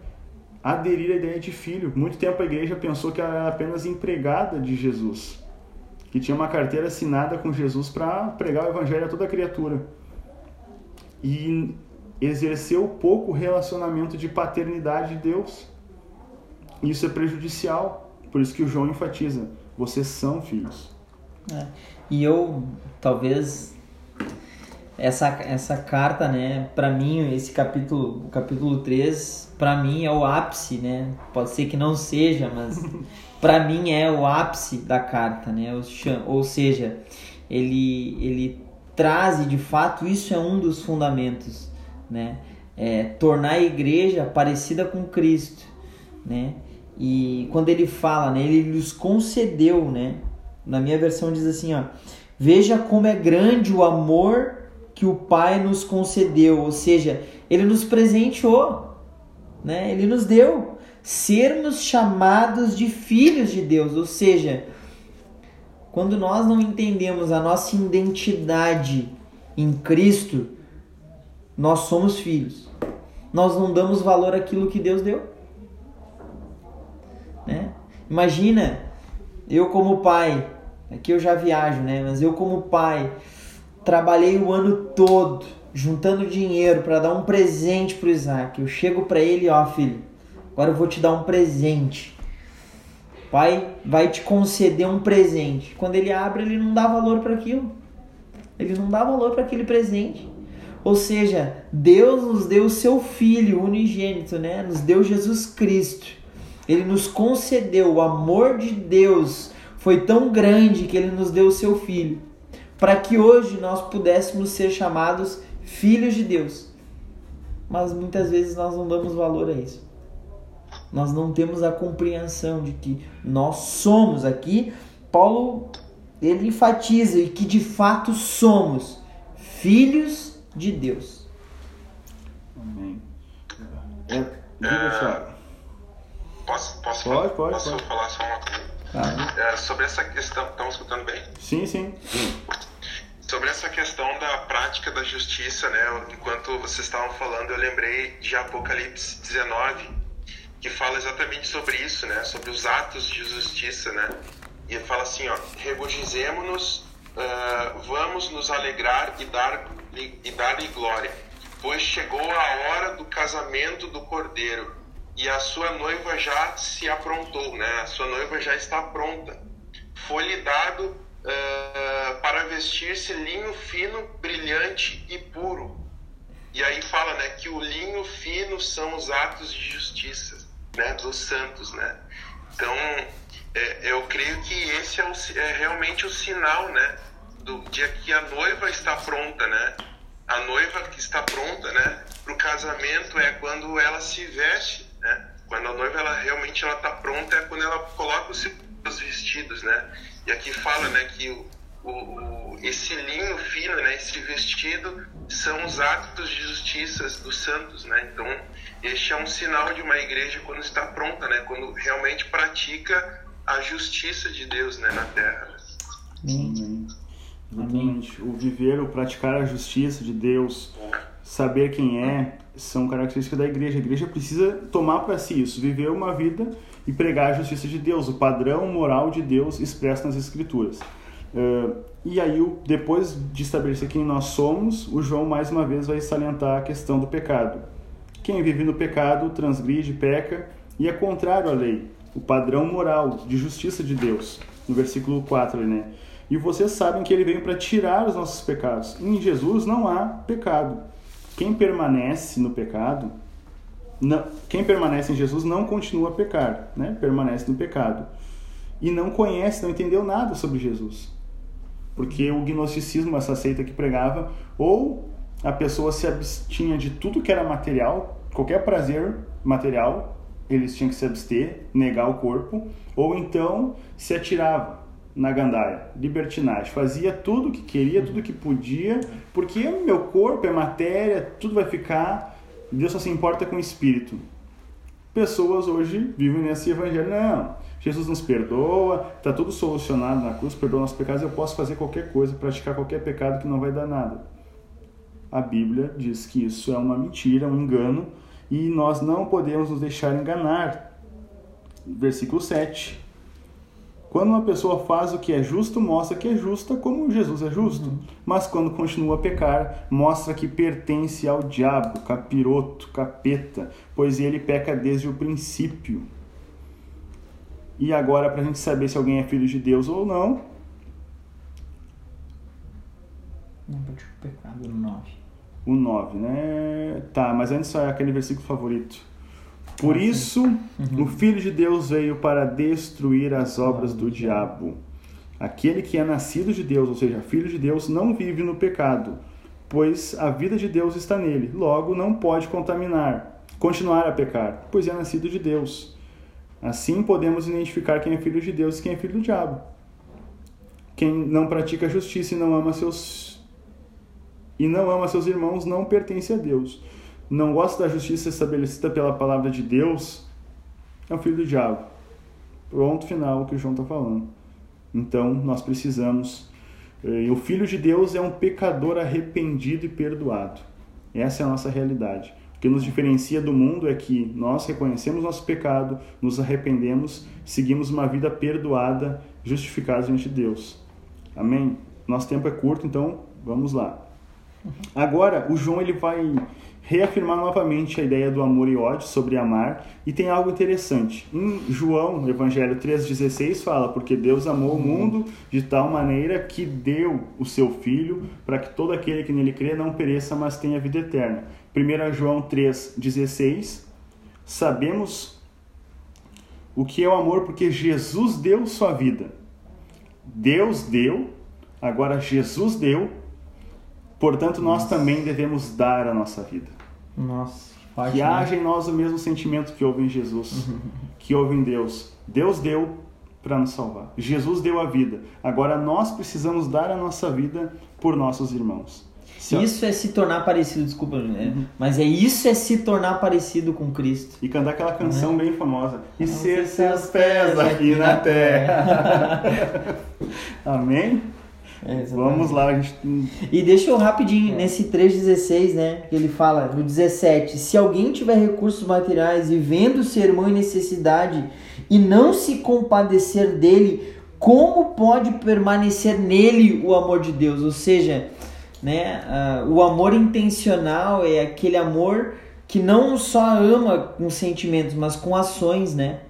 aderir à ideia de filho. Muito tempo a igreja pensou que era apenas empregada de Jesus, que tinha uma carteira assinada com Jesus para pregar o evangelho a toda criatura. E exerceu pouco relacionamento de paternidade de Deus. Isso é prejudicial. Por isso que o João enfatiza: vocês são filhos. É. E eu talvez essa, essa carta, né, para mim, esse capítulo, o capítulo 3, para mim é o ápice, né? Pode ser que não seja, mas para mim é o ápice da carta, né? Ou seja, ele ele traz e de fato isso é um dos fundamentos, né? É, tornar a igreja parecida com Cristo, né? E quando ele fala, né, ele lhes concedeu, né? Na minha versão diz assim, ó: Veja como é grande o amor que o Pai nos concedeu, ou seja, ele nos presenteou, né? Ele nos deu sermos chamados de filhos de Deus, ou seja, quando nós não entendemos a nossa identidade em Cristo, nós somos filhos. Nós não damos valor àquilo que Deus deu. Né? Imagina, eu como pai, aqui eu já viajo, né? Mas eu como pai, trabalhei o ano todo juntando dinheiro para dar um presente pro Isaac. Eu chego para ele, ó filho, agora eu vou te dar um presente. Pai vai te conceder um presente. Quando ele abre, ele não dá valor para aquilo. Ele não dá valor para aquele presente. Ou seja, Deus nos deu o seu filho unigênito, né? Nos deu Jesus Cristo. Ele nos concedeu o amor de Deus foi tão grande que ele nos deu o seu filho para que hoje nós pudéssemos ser chamados filhos de Deus. Mas muitas vezes nós não damos valor a isso. Nós não temos a compreensão de que nós somos aqui. Paulo ele enfatiza e que de fato somos filhos de Deus. Amém. É, é, posso, posso, pode, falar, pode, posso pode. falar só uma coisa? É, sobre essa questão, estão escutando bem? Sim, sim. Sobre essa questão da prática da justiça, né? Enquanto vocês estavam falando, eu lembrei de Apocalipse 19, que fala exatamente sobre isso, né? Sobre os atos de justiça, né? E fala assim, ó, regozijemos-nos, uh, vamos nos alegrar e dar e dar-lhe glória, pois chegou a hora do casamento do Cordeiro e a sua noiva já se aprontou, né? A sua noiva já está pronta. Foi-lhe dado uh, para vestir-se linho fino, brilhante e puro. E aí fala, né, que o linho fino são os atos de justiça, né, dos santos, né? Então, é, eu creio que esse é, o, é, realmente o sinal, né, do dia que a noiva está pronta, né? A noiva que está pronta, né, para o casamento é quando ela se veste, né, Quando a noiva ela realmente ela tá pronta é quando ela coloca os seus vestidos, né? E aqui fala, né, que o, o, esse linho fino, né, esse vestido são os atos de justiça dos santos, né? Então, este é um sinal de uma igreja quando está pronta, né? Quando realmente pratica a justiça de Deus, né, na terra. Amém. Exatamente. O viver, o praticar a justiça de Deus, saber quem é, são características da igreja. A igreja precisa tomar para si isso, viver uma vida e pregar a justiça de Deus, o padrão moral de Deus expresso nas Escrituras. Uh, e aí, depois de estabelecer quem nós somos, o João mais uma vez vai salientar a questão do pecado. Quem vive no pecado transgride, peca e é contrário à lei, o padrão moral de justiça de Deus, no versículo 4, né? E vocês sabem que ele veio para tirar os nossos pecados. Em Jesus não há pecado. Quem permanece no pecado, não, quem permanece em Jesus não continua a pecar, né? Permanece no pecado. E não conhece, não entendeu nada sobre Jesus. Porque o gnosticismo, essa seita que pregava, ou a pessoa se abstinha de tudo que era material, qualquer prazer material, eles tinham que se abster, negar o corpo, ou então se atirava na gandaia, libertinagem, fazia tudo o que queria, tudo que podia, porque meu corpo é matéria, tudo vai ficar, Deus só se importa com o espírito. Pessoas hoje vivem nesse evangelho, não, Jesus nos perdoa, está tudo solucionado na cruz, perdoa nossos pecados, eu posso fazer qualquer coisa, praticar qualquer pecado que não vai dar nada. A Bíblia diz que isso é uma mentira, um engano, e nós não podemos nos deixar enganar. Versículo 7 quando uma pessoa faz o que é justo, mostra que é justa como Jesus é justo. Uhum. Mas quando continua a pecar, mostra que pertence ao diabo, capiroto, capeta, pois ele peca desde o princípio. E agora, para a gente saber se alguém é filho de Deus ou não. O pecado no 9. O 9, né? Tá, mas antes só é aquele versículo favorito. Por isso, uhum. o Filho de Deus veio para destruir as obras do diabo. Aquele que é nascido de Deus, ou seja, filho de Deus, não vive no pecado, pois a vida de Deus está nele. Logo, não pode contaminar, continuar a pecar, pois é nascido de Deus. Assim podemos identificar quem é filho de Deus e quem é filho do diabo. Quem não pratica justiça e não ama seus e não ama seus irmãos não pertence a Deus não gosta da justiça estabelecida pela palavra de Deus, é o filho do diabo. Pronto, final, o que o João está falando. Então, nós precisamos. Eh, o filho de Deus é um pecador arrependido e perdoado. Essa é a nossa realidade. O que nos diferencia do mundo é que nós reconhecemos nosso pecado, nos arrependemos, seguimos uma vida perdoada, justificada diante de Deus. Amém? Nosso tempo é curto, então vamos lá. Agora, o João ele vai reafirmar novamente a ideia do amor e ódio sobre amar, e tem algo interessante. Em João, Evangelho 3,16, fala: Porque Deus amou o mundo de tal maneira que deu o seu Filho, para que todo aquele que nele crê não pereça, mas tenha vida eterna. 1 João 3,16, sabemos o que é o amor, porque Jesus deu sua vida. Deus deu, agora Jesus deu, portanto nós Nossa. também devemos dar a nossa vida. Nossa, que, que haja em nós o mesmo sentimento que houve em Jesus, que houve em Deus. Deus deu para nos salvar. Jesus deu a vida. Agora nós precisamos dar a nossa vida por nossos irmãos. Isso é se tornar parecido, desculpa, né? uhum. mas é isso é se tornar parecido com Cristo. E cantar aquela canção uhum. bem famosa. E ser seus pés aqui na terra. Amém? É, Vamos lá, a gente... E deixa eu rapidinho, é. nesse 3,16, né? Que ele fala, no 17: Se alguém tiver recursos materiais e vendo seu irmão em necessidade e não se compadecer dele, como pode permanecer nele o amor de Deus? Ou seja, né, uh, o amor intencional é aquele amor que não só ama com sentimentos, mas com ações, né?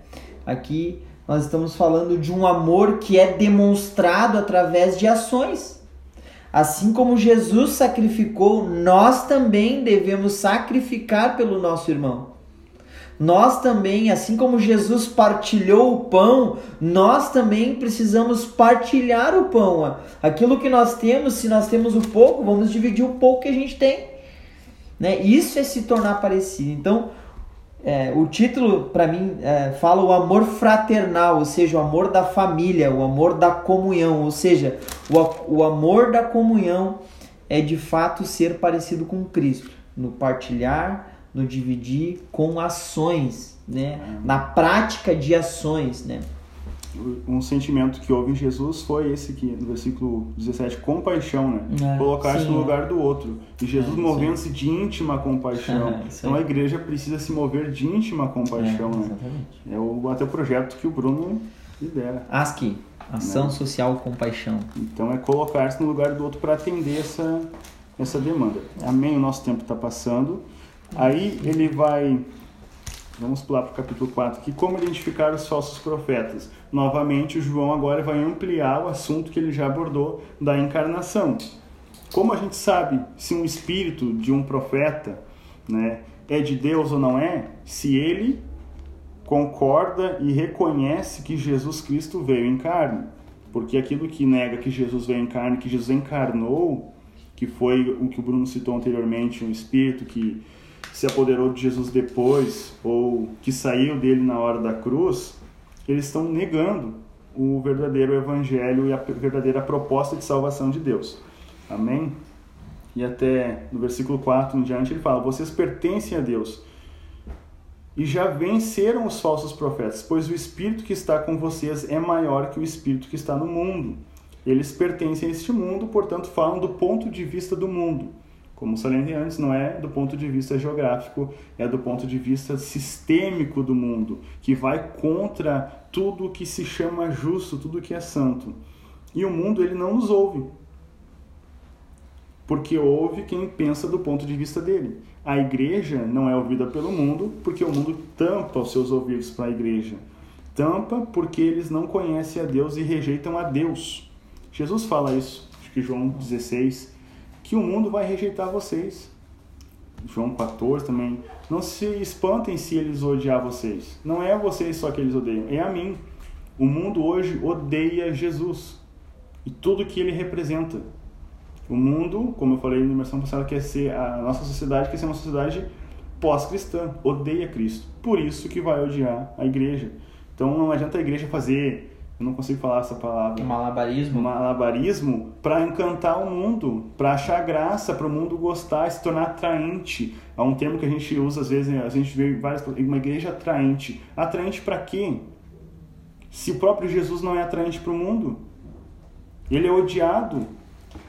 Aqui nós estamos falando de um amor que é demonstrado através de ações. Assim como Jesus sacrificou, nós também devemos sacrificar pelo nosso irmão. Nós também, assim como Jesus partilhou o pão, nós também precisamos partilhar o pão. Aquilo que nós temos, se nós temos o pouco, vamos dividir o pouco que a gente tem. Né? Isso é se tornar parecido. Então, é, o título para mim é, fala o amor fraternal, ou seja, o amor da família, o amor da comunhão, ou seja, o, o amor da comunhão é de fato ser parecido com Cristo, no partilhar, no dividir com ações, né? na prática de ações, né? um sentimento que houve em Jesus foi esse aqui, no versículo 17, compaixão, né? É, Colocar-se no lugar do outro. E Jesus é, movendo-se de íntima compaixão. É, então a igreja precisa se mover de íntima compaixão, né? É o, até o projeto que o Bruno lidera. ASCII, Ação né? Social Compaixão. Então é colocar-se no lugar do outro para atender essa, essa demanda. Amém, o nosso tempo está passando. Aí ele vai Vamos pular para o capítulo 4 aqui. Como identificar os falsos profetas? Novamente, o João agora vai ampliar o assunto que ele já abordou da encarnação. Como a gente sabe se um espírito de um profeta né, é de Deus ou não é? Se ele concorda e reconhece que Jesus Cristo veio em carne. Porque aquilo que nega que Jesus veio em carne, que Jesus encarnou, que foi o que o Bruno citou anteriormente, um espírito que se apoderou de Jesus depois ou que saiu dele na hora da cruz, eles estão negando o verdadeiro evangelho e a verdadeira proposta de salvação de Deus. Amém? E até no versículo 4 em diante ele fala: Vocês pertencem a Deus e já venceram os falsos profetas, pois o espírito que está com vocês é maior que o espírito que está no mundo. Eles pertencem a este mundo, portanto, falam do ponto de vista do mundo como salientei antes, não é do ponto de vista geográfico, é do ponto de vista sistêmico do mundo, que vai contra tudo que se chama justo, tudo que é santo. E o mundo ele não nos ouve. Porque ouve quem pensa do ponto de vista dele. A igreja não é ouvida pelo mundo, porque o mundo tampa os seus ouvidos para a igreja. Tampa porque eles não conhecem a Deus e rejeitam a Deus. Jesus fala isso, acho que João 16, que o mundo vai rejeitar vocês. João 14 também. Não se espantem se eles odiar vocês. Não é a vocês só que eles odeiam, é a mim. O mundo hoje odeia Jesus e tudo que ele representa. O mundo, como eu falei na imersão passada, quer ser a nossa sociedade quer ser uma sociedade pós-cristã, odeia Cristo. Por isso que vai odiar a igreja. Então não adianta a igreja fazer eu não consigo falar essa palavra. Malabarismo. Malabarismo para encantar o mundo, para achar graça, para o mundo gostar, se tornar atraente. É um termo que a gente usa às vezes, a gente vê várias uma igreja atraente. Atraente para quê? Se o próprio Jesus não é atraente para o mundo, ele é odiado.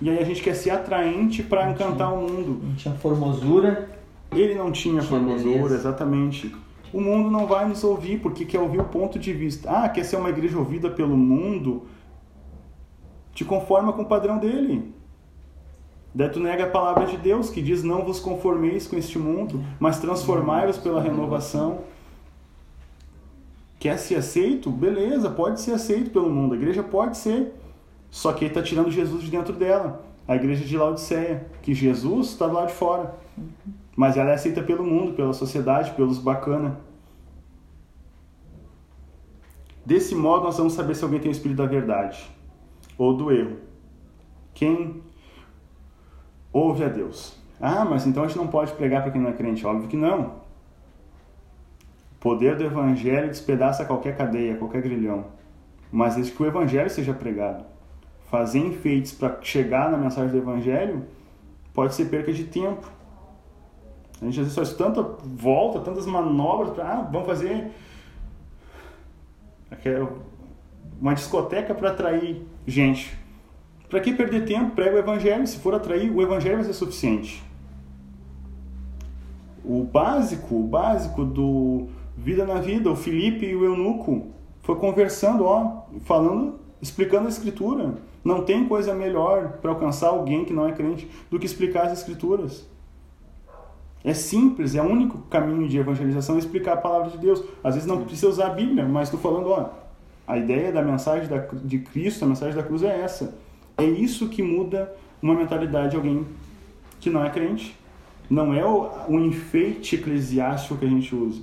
E aí a gente quer ser atraente para encantar o mundo. Não tinha formosura. Ele não tinha, tinha formosura, beleza. exatamente o mundo não vai nos ouvir, porque quer ouvir o ponto de vista. Ah, quer ser uma igreja ouvida pelo mundo? Te conforma com o padrão dele. Daí tu nega a palavra de Deus, que diz: Não vos conformeis com este mundo, mas transformai-vos pela renovação. Quer ser aceito? Beleza, pode ser aceito pelo mundo. A igreja pode ser. Só que ele está tirando Jesus de dentro dela. A igreja de Laodiceia, que Jesus está do lado de fora. Mas ela é aceita pelo mundo, pela sociedade, pelos bacana. Desse modo, nós vamos saber se alguém tem o espírito da verdade ou do erro. Quem ouve a Deus. Ah, mas então a gente não pode pregar para quem não é crente. Óbvio que não. O poder do evangelho despedaça qualquer cadeia, qualquer grilhão. Mas desde que o evangelho seja pregado. Fazer enfeites para chegar na mensagem do evangelho pode ser perca de tempo. A gente às vezes faz tanta volta, tantas manobras para, ah, vamos fazer uma discoteca para atrair gente. Para que perder tempo? Prega o evangelho, se for atrair, o evangelho vai ser suficiente. O básico, o básico do Vida na Vida, o Felipe e o Eunuco foi conversando, ó, falando, explicando a escritura. Não tem coisa melhor para alcançar alguém que não é crente do que explicar as escrituras. É simples, é o único caminho de evangelização explicar a palavra de Deus. Às vezes não precisa usar a Bíblia, mas estou falando, ó, a ideia da mensagem da, de Cristo, a mensagem da cruz é essa. É isso que muda uma mentalidade de alguém que não é crente. Não é o, o enfeite eclesiástico que a gente usa.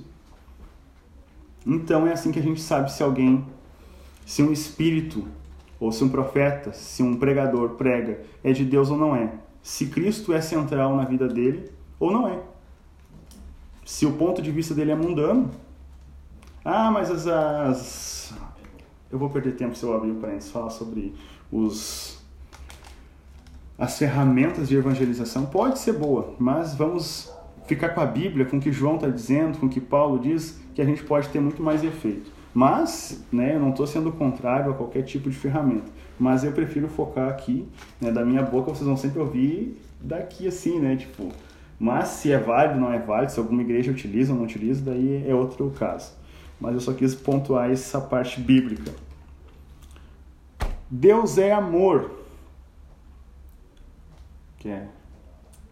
Então é assim que a gente sabe se alguém, se um espírito, ou se um profeta, se um pregador prega, é de Deus ou não é. Se Cristo é central na vida dele ou não é. Se o ponto de vista dele é mundano, ah, mas as, as... eu vou perder tempo se eu abrir o parênteses falar sobre os as ferramentas de evangelização pode ser boa, mas vamos ficar com a Bíblia, com o que João está dizendo, com o que Paulo diz, que a gente pode ter muito mais efeito. Mas, né, eu não estou sendo contrário a qualquer tipo de ferramenta, mas eu prefiro focar aqui, né, da minha boca vocês vão sempre ouvir daqui assim, né, tipo, mas se é válido, não é válido, se alguma igreja utiliza ou não utiliza, daí é outro caso. Mas eu só quis pontuar essa parte bíblica. Deus é amor que é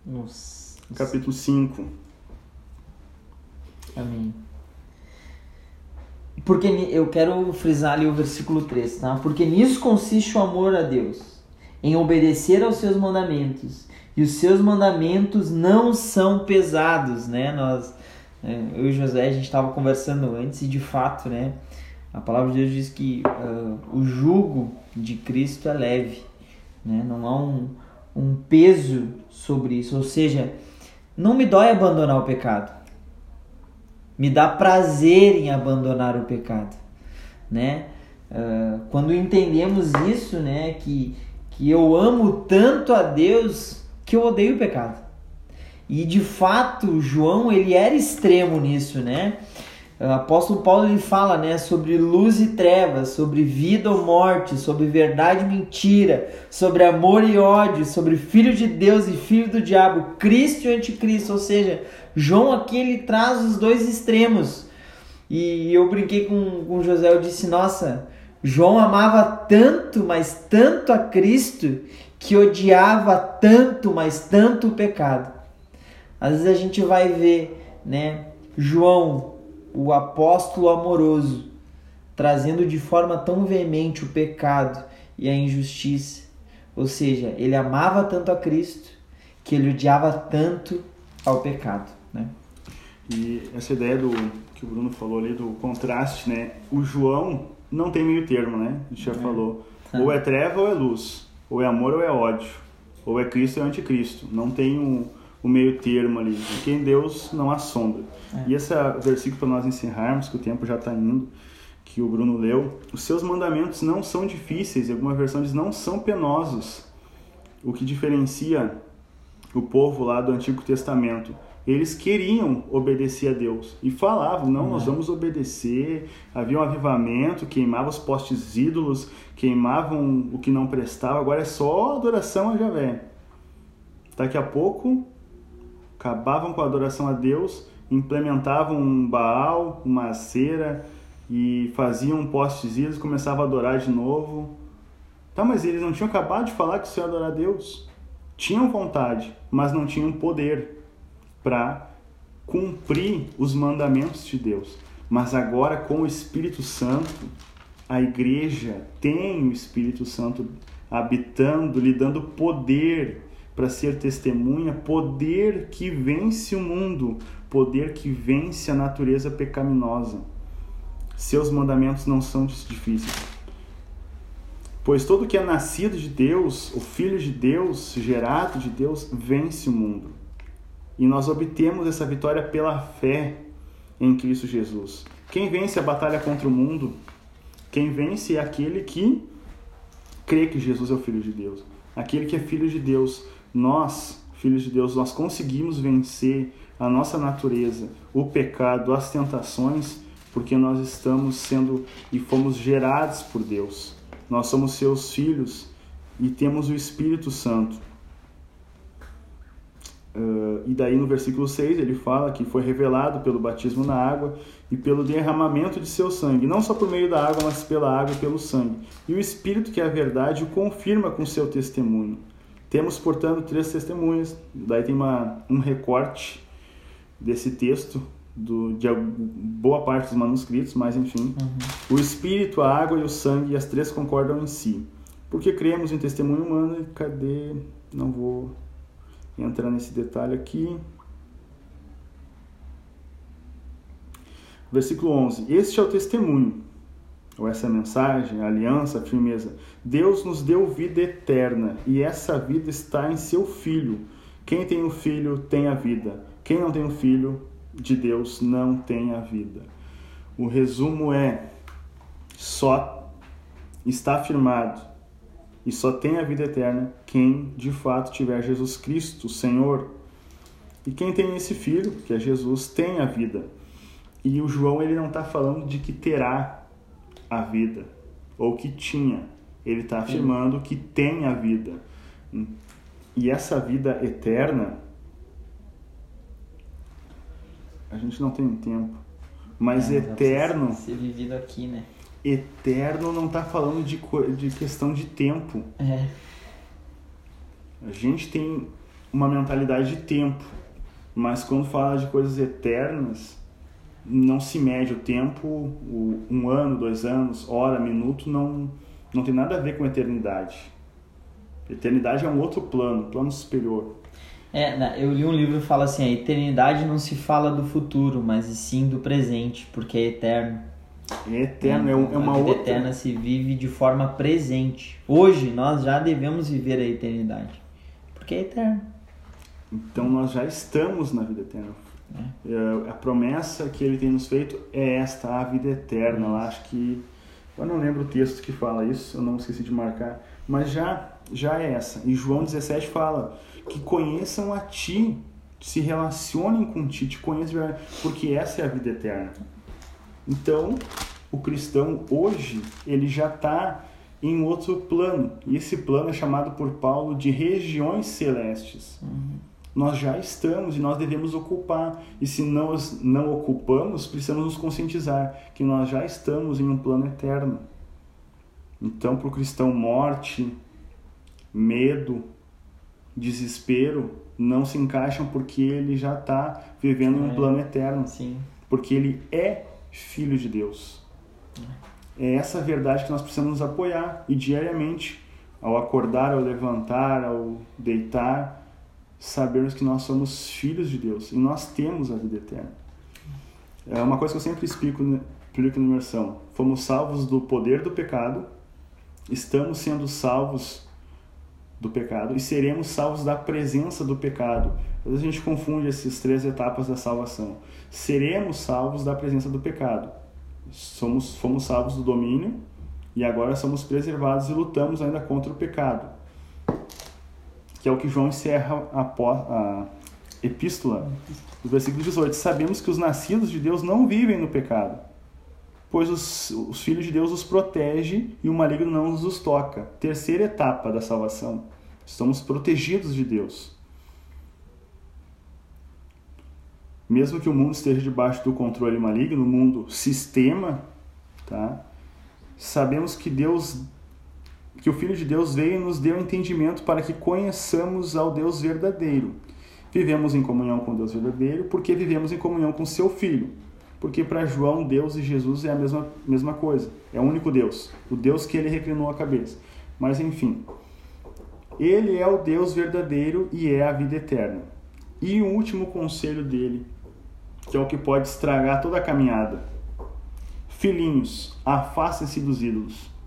Nos, capítulo 5. Amém. Porque eu quero frisar ali o versículo 3, tá? Porque nisso consiste o amor a Deus, em obedecer aos seus mandamentos. E os seus mandamentos não são pesados, né? Nós, é, eu e José, a gente estava conversando antes e de fato, né? A palavra de Deus diz que uh, o jugo de Cristo é leve, né? Não há um, um peso sobre isso. Ou seja, não me dói abandonar o pecado. Me dá prazer em abandonar o pecado, né? Uh, quando entendemos isso, né, que, que eu amo tanto a Deus que eu odeio o pecado. E de fato, João, ele era extremo nisso, né? O apóstolo Paulo ele fala né, sobre luz e trevas, sobre vida ou morte, sobre verdade e mentira, sobre amor e ódio, sobre filho de Deus e filho do diabo, Cristo e anticristo. Ou seja, João aqui ele traz os dois extremos. E eu brinquei com, com José, eu disse, nossa, João amava tanto, mas tanto a Cristo, que odiava tanto, mas tanto o pecado. Às vezes a gente vai ver, né, João o apóstolo amoroso, trazendo de forma tão veemente o pecado e a injustiça. Ou seja, ele amava tanto a Cristo que ele odiava tanto ao pecado, né? E essa ideia do que o Bruno falou ali do contraste, né? O João não tem meio termo, né? A gente já é. falou. Ah. Ou é treva ou é luz, ou é amor ou é ódio, ou é Cristo ou é anticristo. Não tem um, o meio termo ali. Em Deus não há sombra. É. E esse versículo para nós encerrarmos, que o tempo já está indo, que o Bruno leu, os seus mandamentos não são difíceis, alguma versão diz não são penosos. O que diferencia o povo lá do Antigo Testamento. Eles queriam obedecer a Deus e falavam: não, nós é. vamos obedecer. Havia um avivamento, queimavam os postes ídolos, queimavam o que não prestava. Agora é só adoração a Javé. Daqui a pouco acabavam com a adoração a Deus, implementavam um Baal, uma cera e faziam postes ídolos, começavam a adorar de novo. Tá, mas eles não tinham acabado de falar que isso ia adorar a Deus. Tinham vontade, mas não tinham poder para cumprir os mandamentos de Deus. Mas agora, com o Espírito Santo, a igreja tem o Espírito Santo habitando, lhe dando poder para ser testemunha, poder que vence o mundo, poder que vence a natureza pecaminosa. Seus mandamentos não são difíceis. Pois todo que é nascido de Deus, o filho de Deus, gerado de Deus, vence o mundo. E nós obtemos essa vitória pela fé em Cristo Jesus. Quem vence a batalha contra o mundo? Quem vence é aquele que crê que Jesus é o filho de Deus. Aquele que é filho de Deus nós, filhos de Deus, nós conseguimos vencer a nossa natureza, o pecado, as tentações, porque nós estamos sendo e fomos gerados por Deus. Nós somos seus filhos e temos o Espírito Santo. Uh, e daí no versículo 6 ele fala que foi revelado pelo batismo na água e pelo derramamento de seu sangue, não só por meio da água, mas pela água e pelo sangue. E o Espírito, que é a verdade, o confirma com seu testemunho. Temos, portanto, três testemunhas. Daí tem uma, um recorte desse texto, do, de boa parte dos manuscritos, mas enfim. Uhum. O Espírito, a água e o sangue, as três concordam em si. Porque cremos em testemunho humano, cadê? Não vou entrar nesse detalhe aqui. Versículo 11: Este é o testemunho ou essa mensagem, a aliança, a firmeza. Deus nos deu vida eterna e essa vida está em seu Filho. Quem tem o Filho tem a vida. Quem não tem o Filho de Deus não tem a vida. O resumo é: só está afirmado e só tem a vida eterna quem de fato tiver Jesus Cristo, Senhor. E quem tem esse filho, que é Jesus, tem a vida. E o João ele não está falando de que terá a vida ou que tinha. Ele está afirmando que tem a vida. E essa vida eterna, a gente não tem tempo, mas é, eterno. Ser vivido aqui, né? Eterno não está falando de, de questão de tempo. É. A gente tem uma mentalidade de tempo, mas quando fala de coisas eternas, não se mede o tempo, o, um ano, dois anos, hora, minuto, não, não tem nada a ver com eternidade. Eternidade é um outro plano, plano superior. É, eu li um livro que fala assim, a eternidade não se fala do futuro, mas sim do presente, porque é eterno. É eterno, é, é uma a vida outra... eterna se vive de forma presente. Hoje nós já devemos viver a eternidade, porque é eterno. Então nós já estamos na vida eterna. É. A promessa que ele tem nos feito é esta, a vida eterna. Lá, acho que. Eu não lembro o texto que fala isso, eu não esqueci de marcar, mas já, já é essa. E João 17 fala que conheçam a ti, se relacionem com ti, te conheçam, porque essa é a vida eterna. Então, o cristão hoje, ele já está em outro plano, e esse plano é chamado por Paulo de regiões celestes. Uhum nós já estamos e nós devemos ocupar. E se nós não ocupamos, precisamos nos conscientizar que nós já estamos em um plano eterno. Então, para o cristão, morte, medo, desespero não se encaixam porque ele já está vivendo em um é, plano eterno. Sim. Porque ele é filho de Deus. É essa verdade que nós precisamos nos apoiar e diariamente, ao acordar, ao levantar, ao deitar, sabermos que nós somos filhos de Deus e nós temos a vida eterna. É uma coisa que eu sempre explico, explico na imersão. Fomos salvos do poder do pecado, estamos sendo salvos do pecado e seremos salvos da presença do pecado. Às vezes a gente confunde essas três etapas da salvação. Seremos salvos da presença do pecado. Somos, fomos salvos do domínio e agora somos preservados e lutamos ainda contra o pecado que é o que João encerra a, a epístola, do versículo 18. Sabemos que os nascidos de Deus não vivem no pecado, pois os, os filhos de Deus os protege e o maligno não os toca. Terceira etapa da salvação. Estamos protegidos de Deus. Mesmo que o mundo esteja debaixo do controle maligno, o mundo sistema, tá? Sabemos que Deus que o Filho de Deus veio e nos deu entendimento para que conheçamos ao Deus verdadeiro. Vivemos em comunhão com Deus verdadeiro porque vivemos em comunhão com seu Filho. Porque para João, Deus e Jesus é a mesma, mesma coisa. É o único Deus. O Deus que ele reclinou a cabeça. Mas enfim, ele é o Deus verdadeiro e é a vida eterna. E o último conselho dele, que é o que pode estragar toda a caminhada. Filhinhos, afastem-se dos ídolos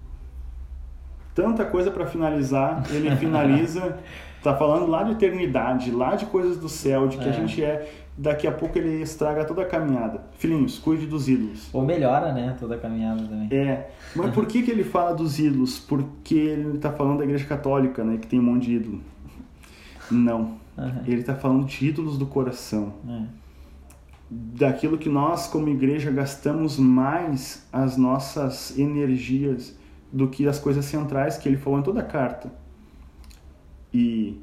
tanta coisa para finalizar, ele finaliza, tá falando lá de eternidade, lá de coisas do céu, de que é. a gente é. Daqui a pouco ele estraga toda a caminhada. Filhinhos, cuide dos ídolos. Ou melhora, né? Toda a caminhada também. É. Mas por que, que ele fala dos ídolos? Porque ele está falando da igreja católica, né? Que tem um monte de ídolo. Não. Uhum. Ele está falando de ídolos do coração. É. Daquilo que nós, como igreja, gastamos mais as nossas energias do que as coisas centrais que ele falou em toda a carta. E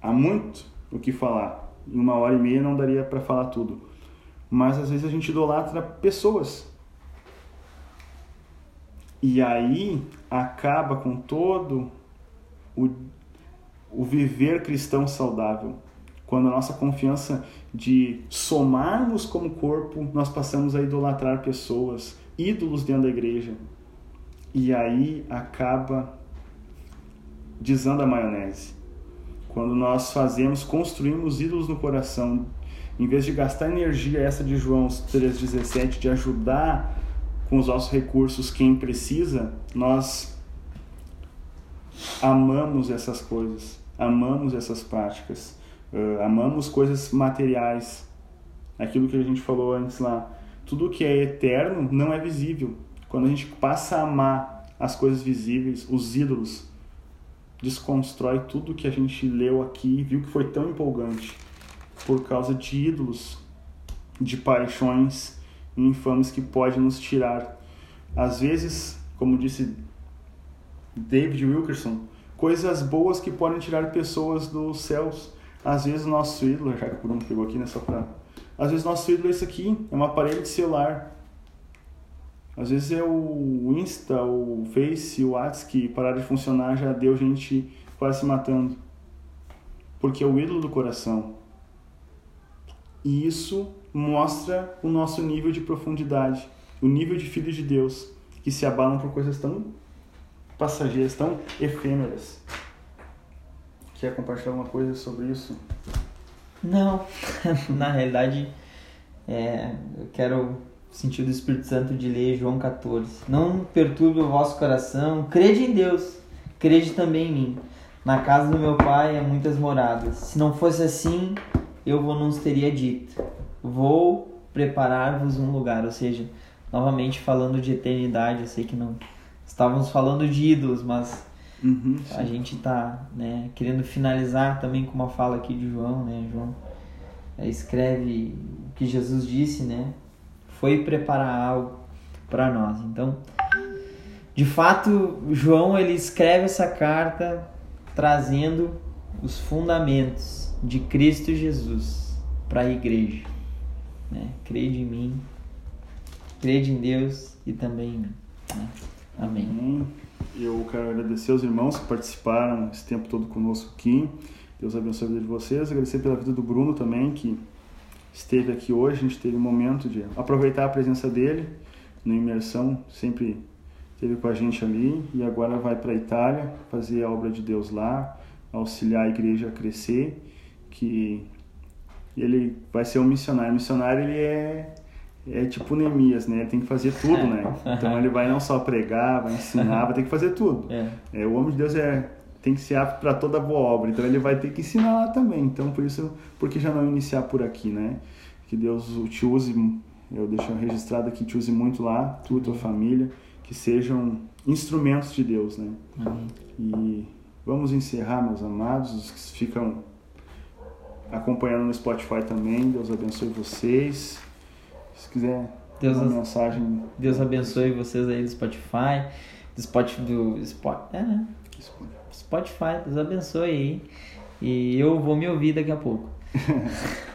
há muito o que falar. Em uma hora e meia não daria para falar tudo. Mas às vezes a gente idolatra pessoas. E aí acaba com todo o, o viver cristão saudável. Quando a nossa confiança de somarmos como corpo, nós passamos a idolatrar pessoas, ídolos dentro da igreja, e aí acaba desanda a maionese. Quando nós fazemos, construímos ídolos no coração, em vez de gastar energia essa de João 3,17, de ajudar com os nossos recursos quem precisa, nós amamos essas coisas, amamos essas práticas, amamos coisas materiais Aquilo que a gente falou antes lá. Tudo que é eterno não é visível. Quando a gente passa a amar as coisas visíveis, os ídolos, desconstrói tudo que a gente leu aqui viu que foi tão empolgante por causa de ídolos, de paixões infames que pode nos tirar. Às vezes, como disse David Wilkerson, coisas boas que podem tirar pessoas dos céus. Às vezes nosso ídolo, já que o Bruno pegou aqui, só pra... Às vezes nosso ídolo é isso aqui, é um aparelho de celular. Às vezes é o Insta, o Face, o WhatsApp que pararam de funcionar, já deu gente quase se matando. Porque é o ídolo do coração. E isso mostra o nosso nível de profundidade, o nível de filhos de Deus, que se abalam por coisas tão passageiras, tão efêmeras. Quer compartilhar alguma coisa sobre isso? Não, na realidade, é, eu quero sentir do Espírito Santo de ler João 14. Não perturbe o vosso coração, crede em Deus, crede também em mim. Na casa do meu pai há muitas moradas. Se não fosse assim, eu não teria dito: Vou preparar-vos um lugar. Ou seja, novamente falando de eternidade, eu sei que não estávamos falando de ídolos, mas Uhum, a gente está né, querendo finalizar também com uma fala aqui de João, né? João é, escreve o que Jesus disse, né? Foi preparar algo para nós. Então, de fato, João ele escreve essa carta trazendo os fundamentos de Cristo Jesus para a igreja. Né? Crede em mim, crede em Deus e também em mim. Né? Amém. Amém. Eu quero agradecer aos irmãos que participaram esse tempo todo conosco aqui. Deus abençoe a vida de vocês. Agradecer pela vida do Bruno também, que esteve aqui hoje. A gente teve um momento de aproveitar a presença dele na imersão, sempre esteve com a gente ali e agora vai para a Itália fazer a obra de Deus lá, auxiliar a igreja a crescer, que ele vai ser um missionário. O missionário ele é é tipo Neemias, né? Ele tem que fazer tudo, né? Então ele vai não só pregar, vai ensinar, vai ter que fazer tudo. É. É, o homem de Deus é tem que ser apto para toda boa obra, então ele vai ter que ensinar lá também. Então por isso, por que já não iniciar por aqui, né? Que Deus te use, eu deixo registrado aqui, te use muito lá, tu e tua família, que sejam instrumentos de Deus, né? Amém. E vamos encerrar, meus amados, os que ficam acompanhando no Spotify também. Deus abençoe vocês. Se quiser Deus uma mensagem. Deus abençoe vocês aí do Spotify, do Spotify, do Spot, é, né? Spotify, Deus abençoe aí. E eu vou me ouvir daqui a pouco.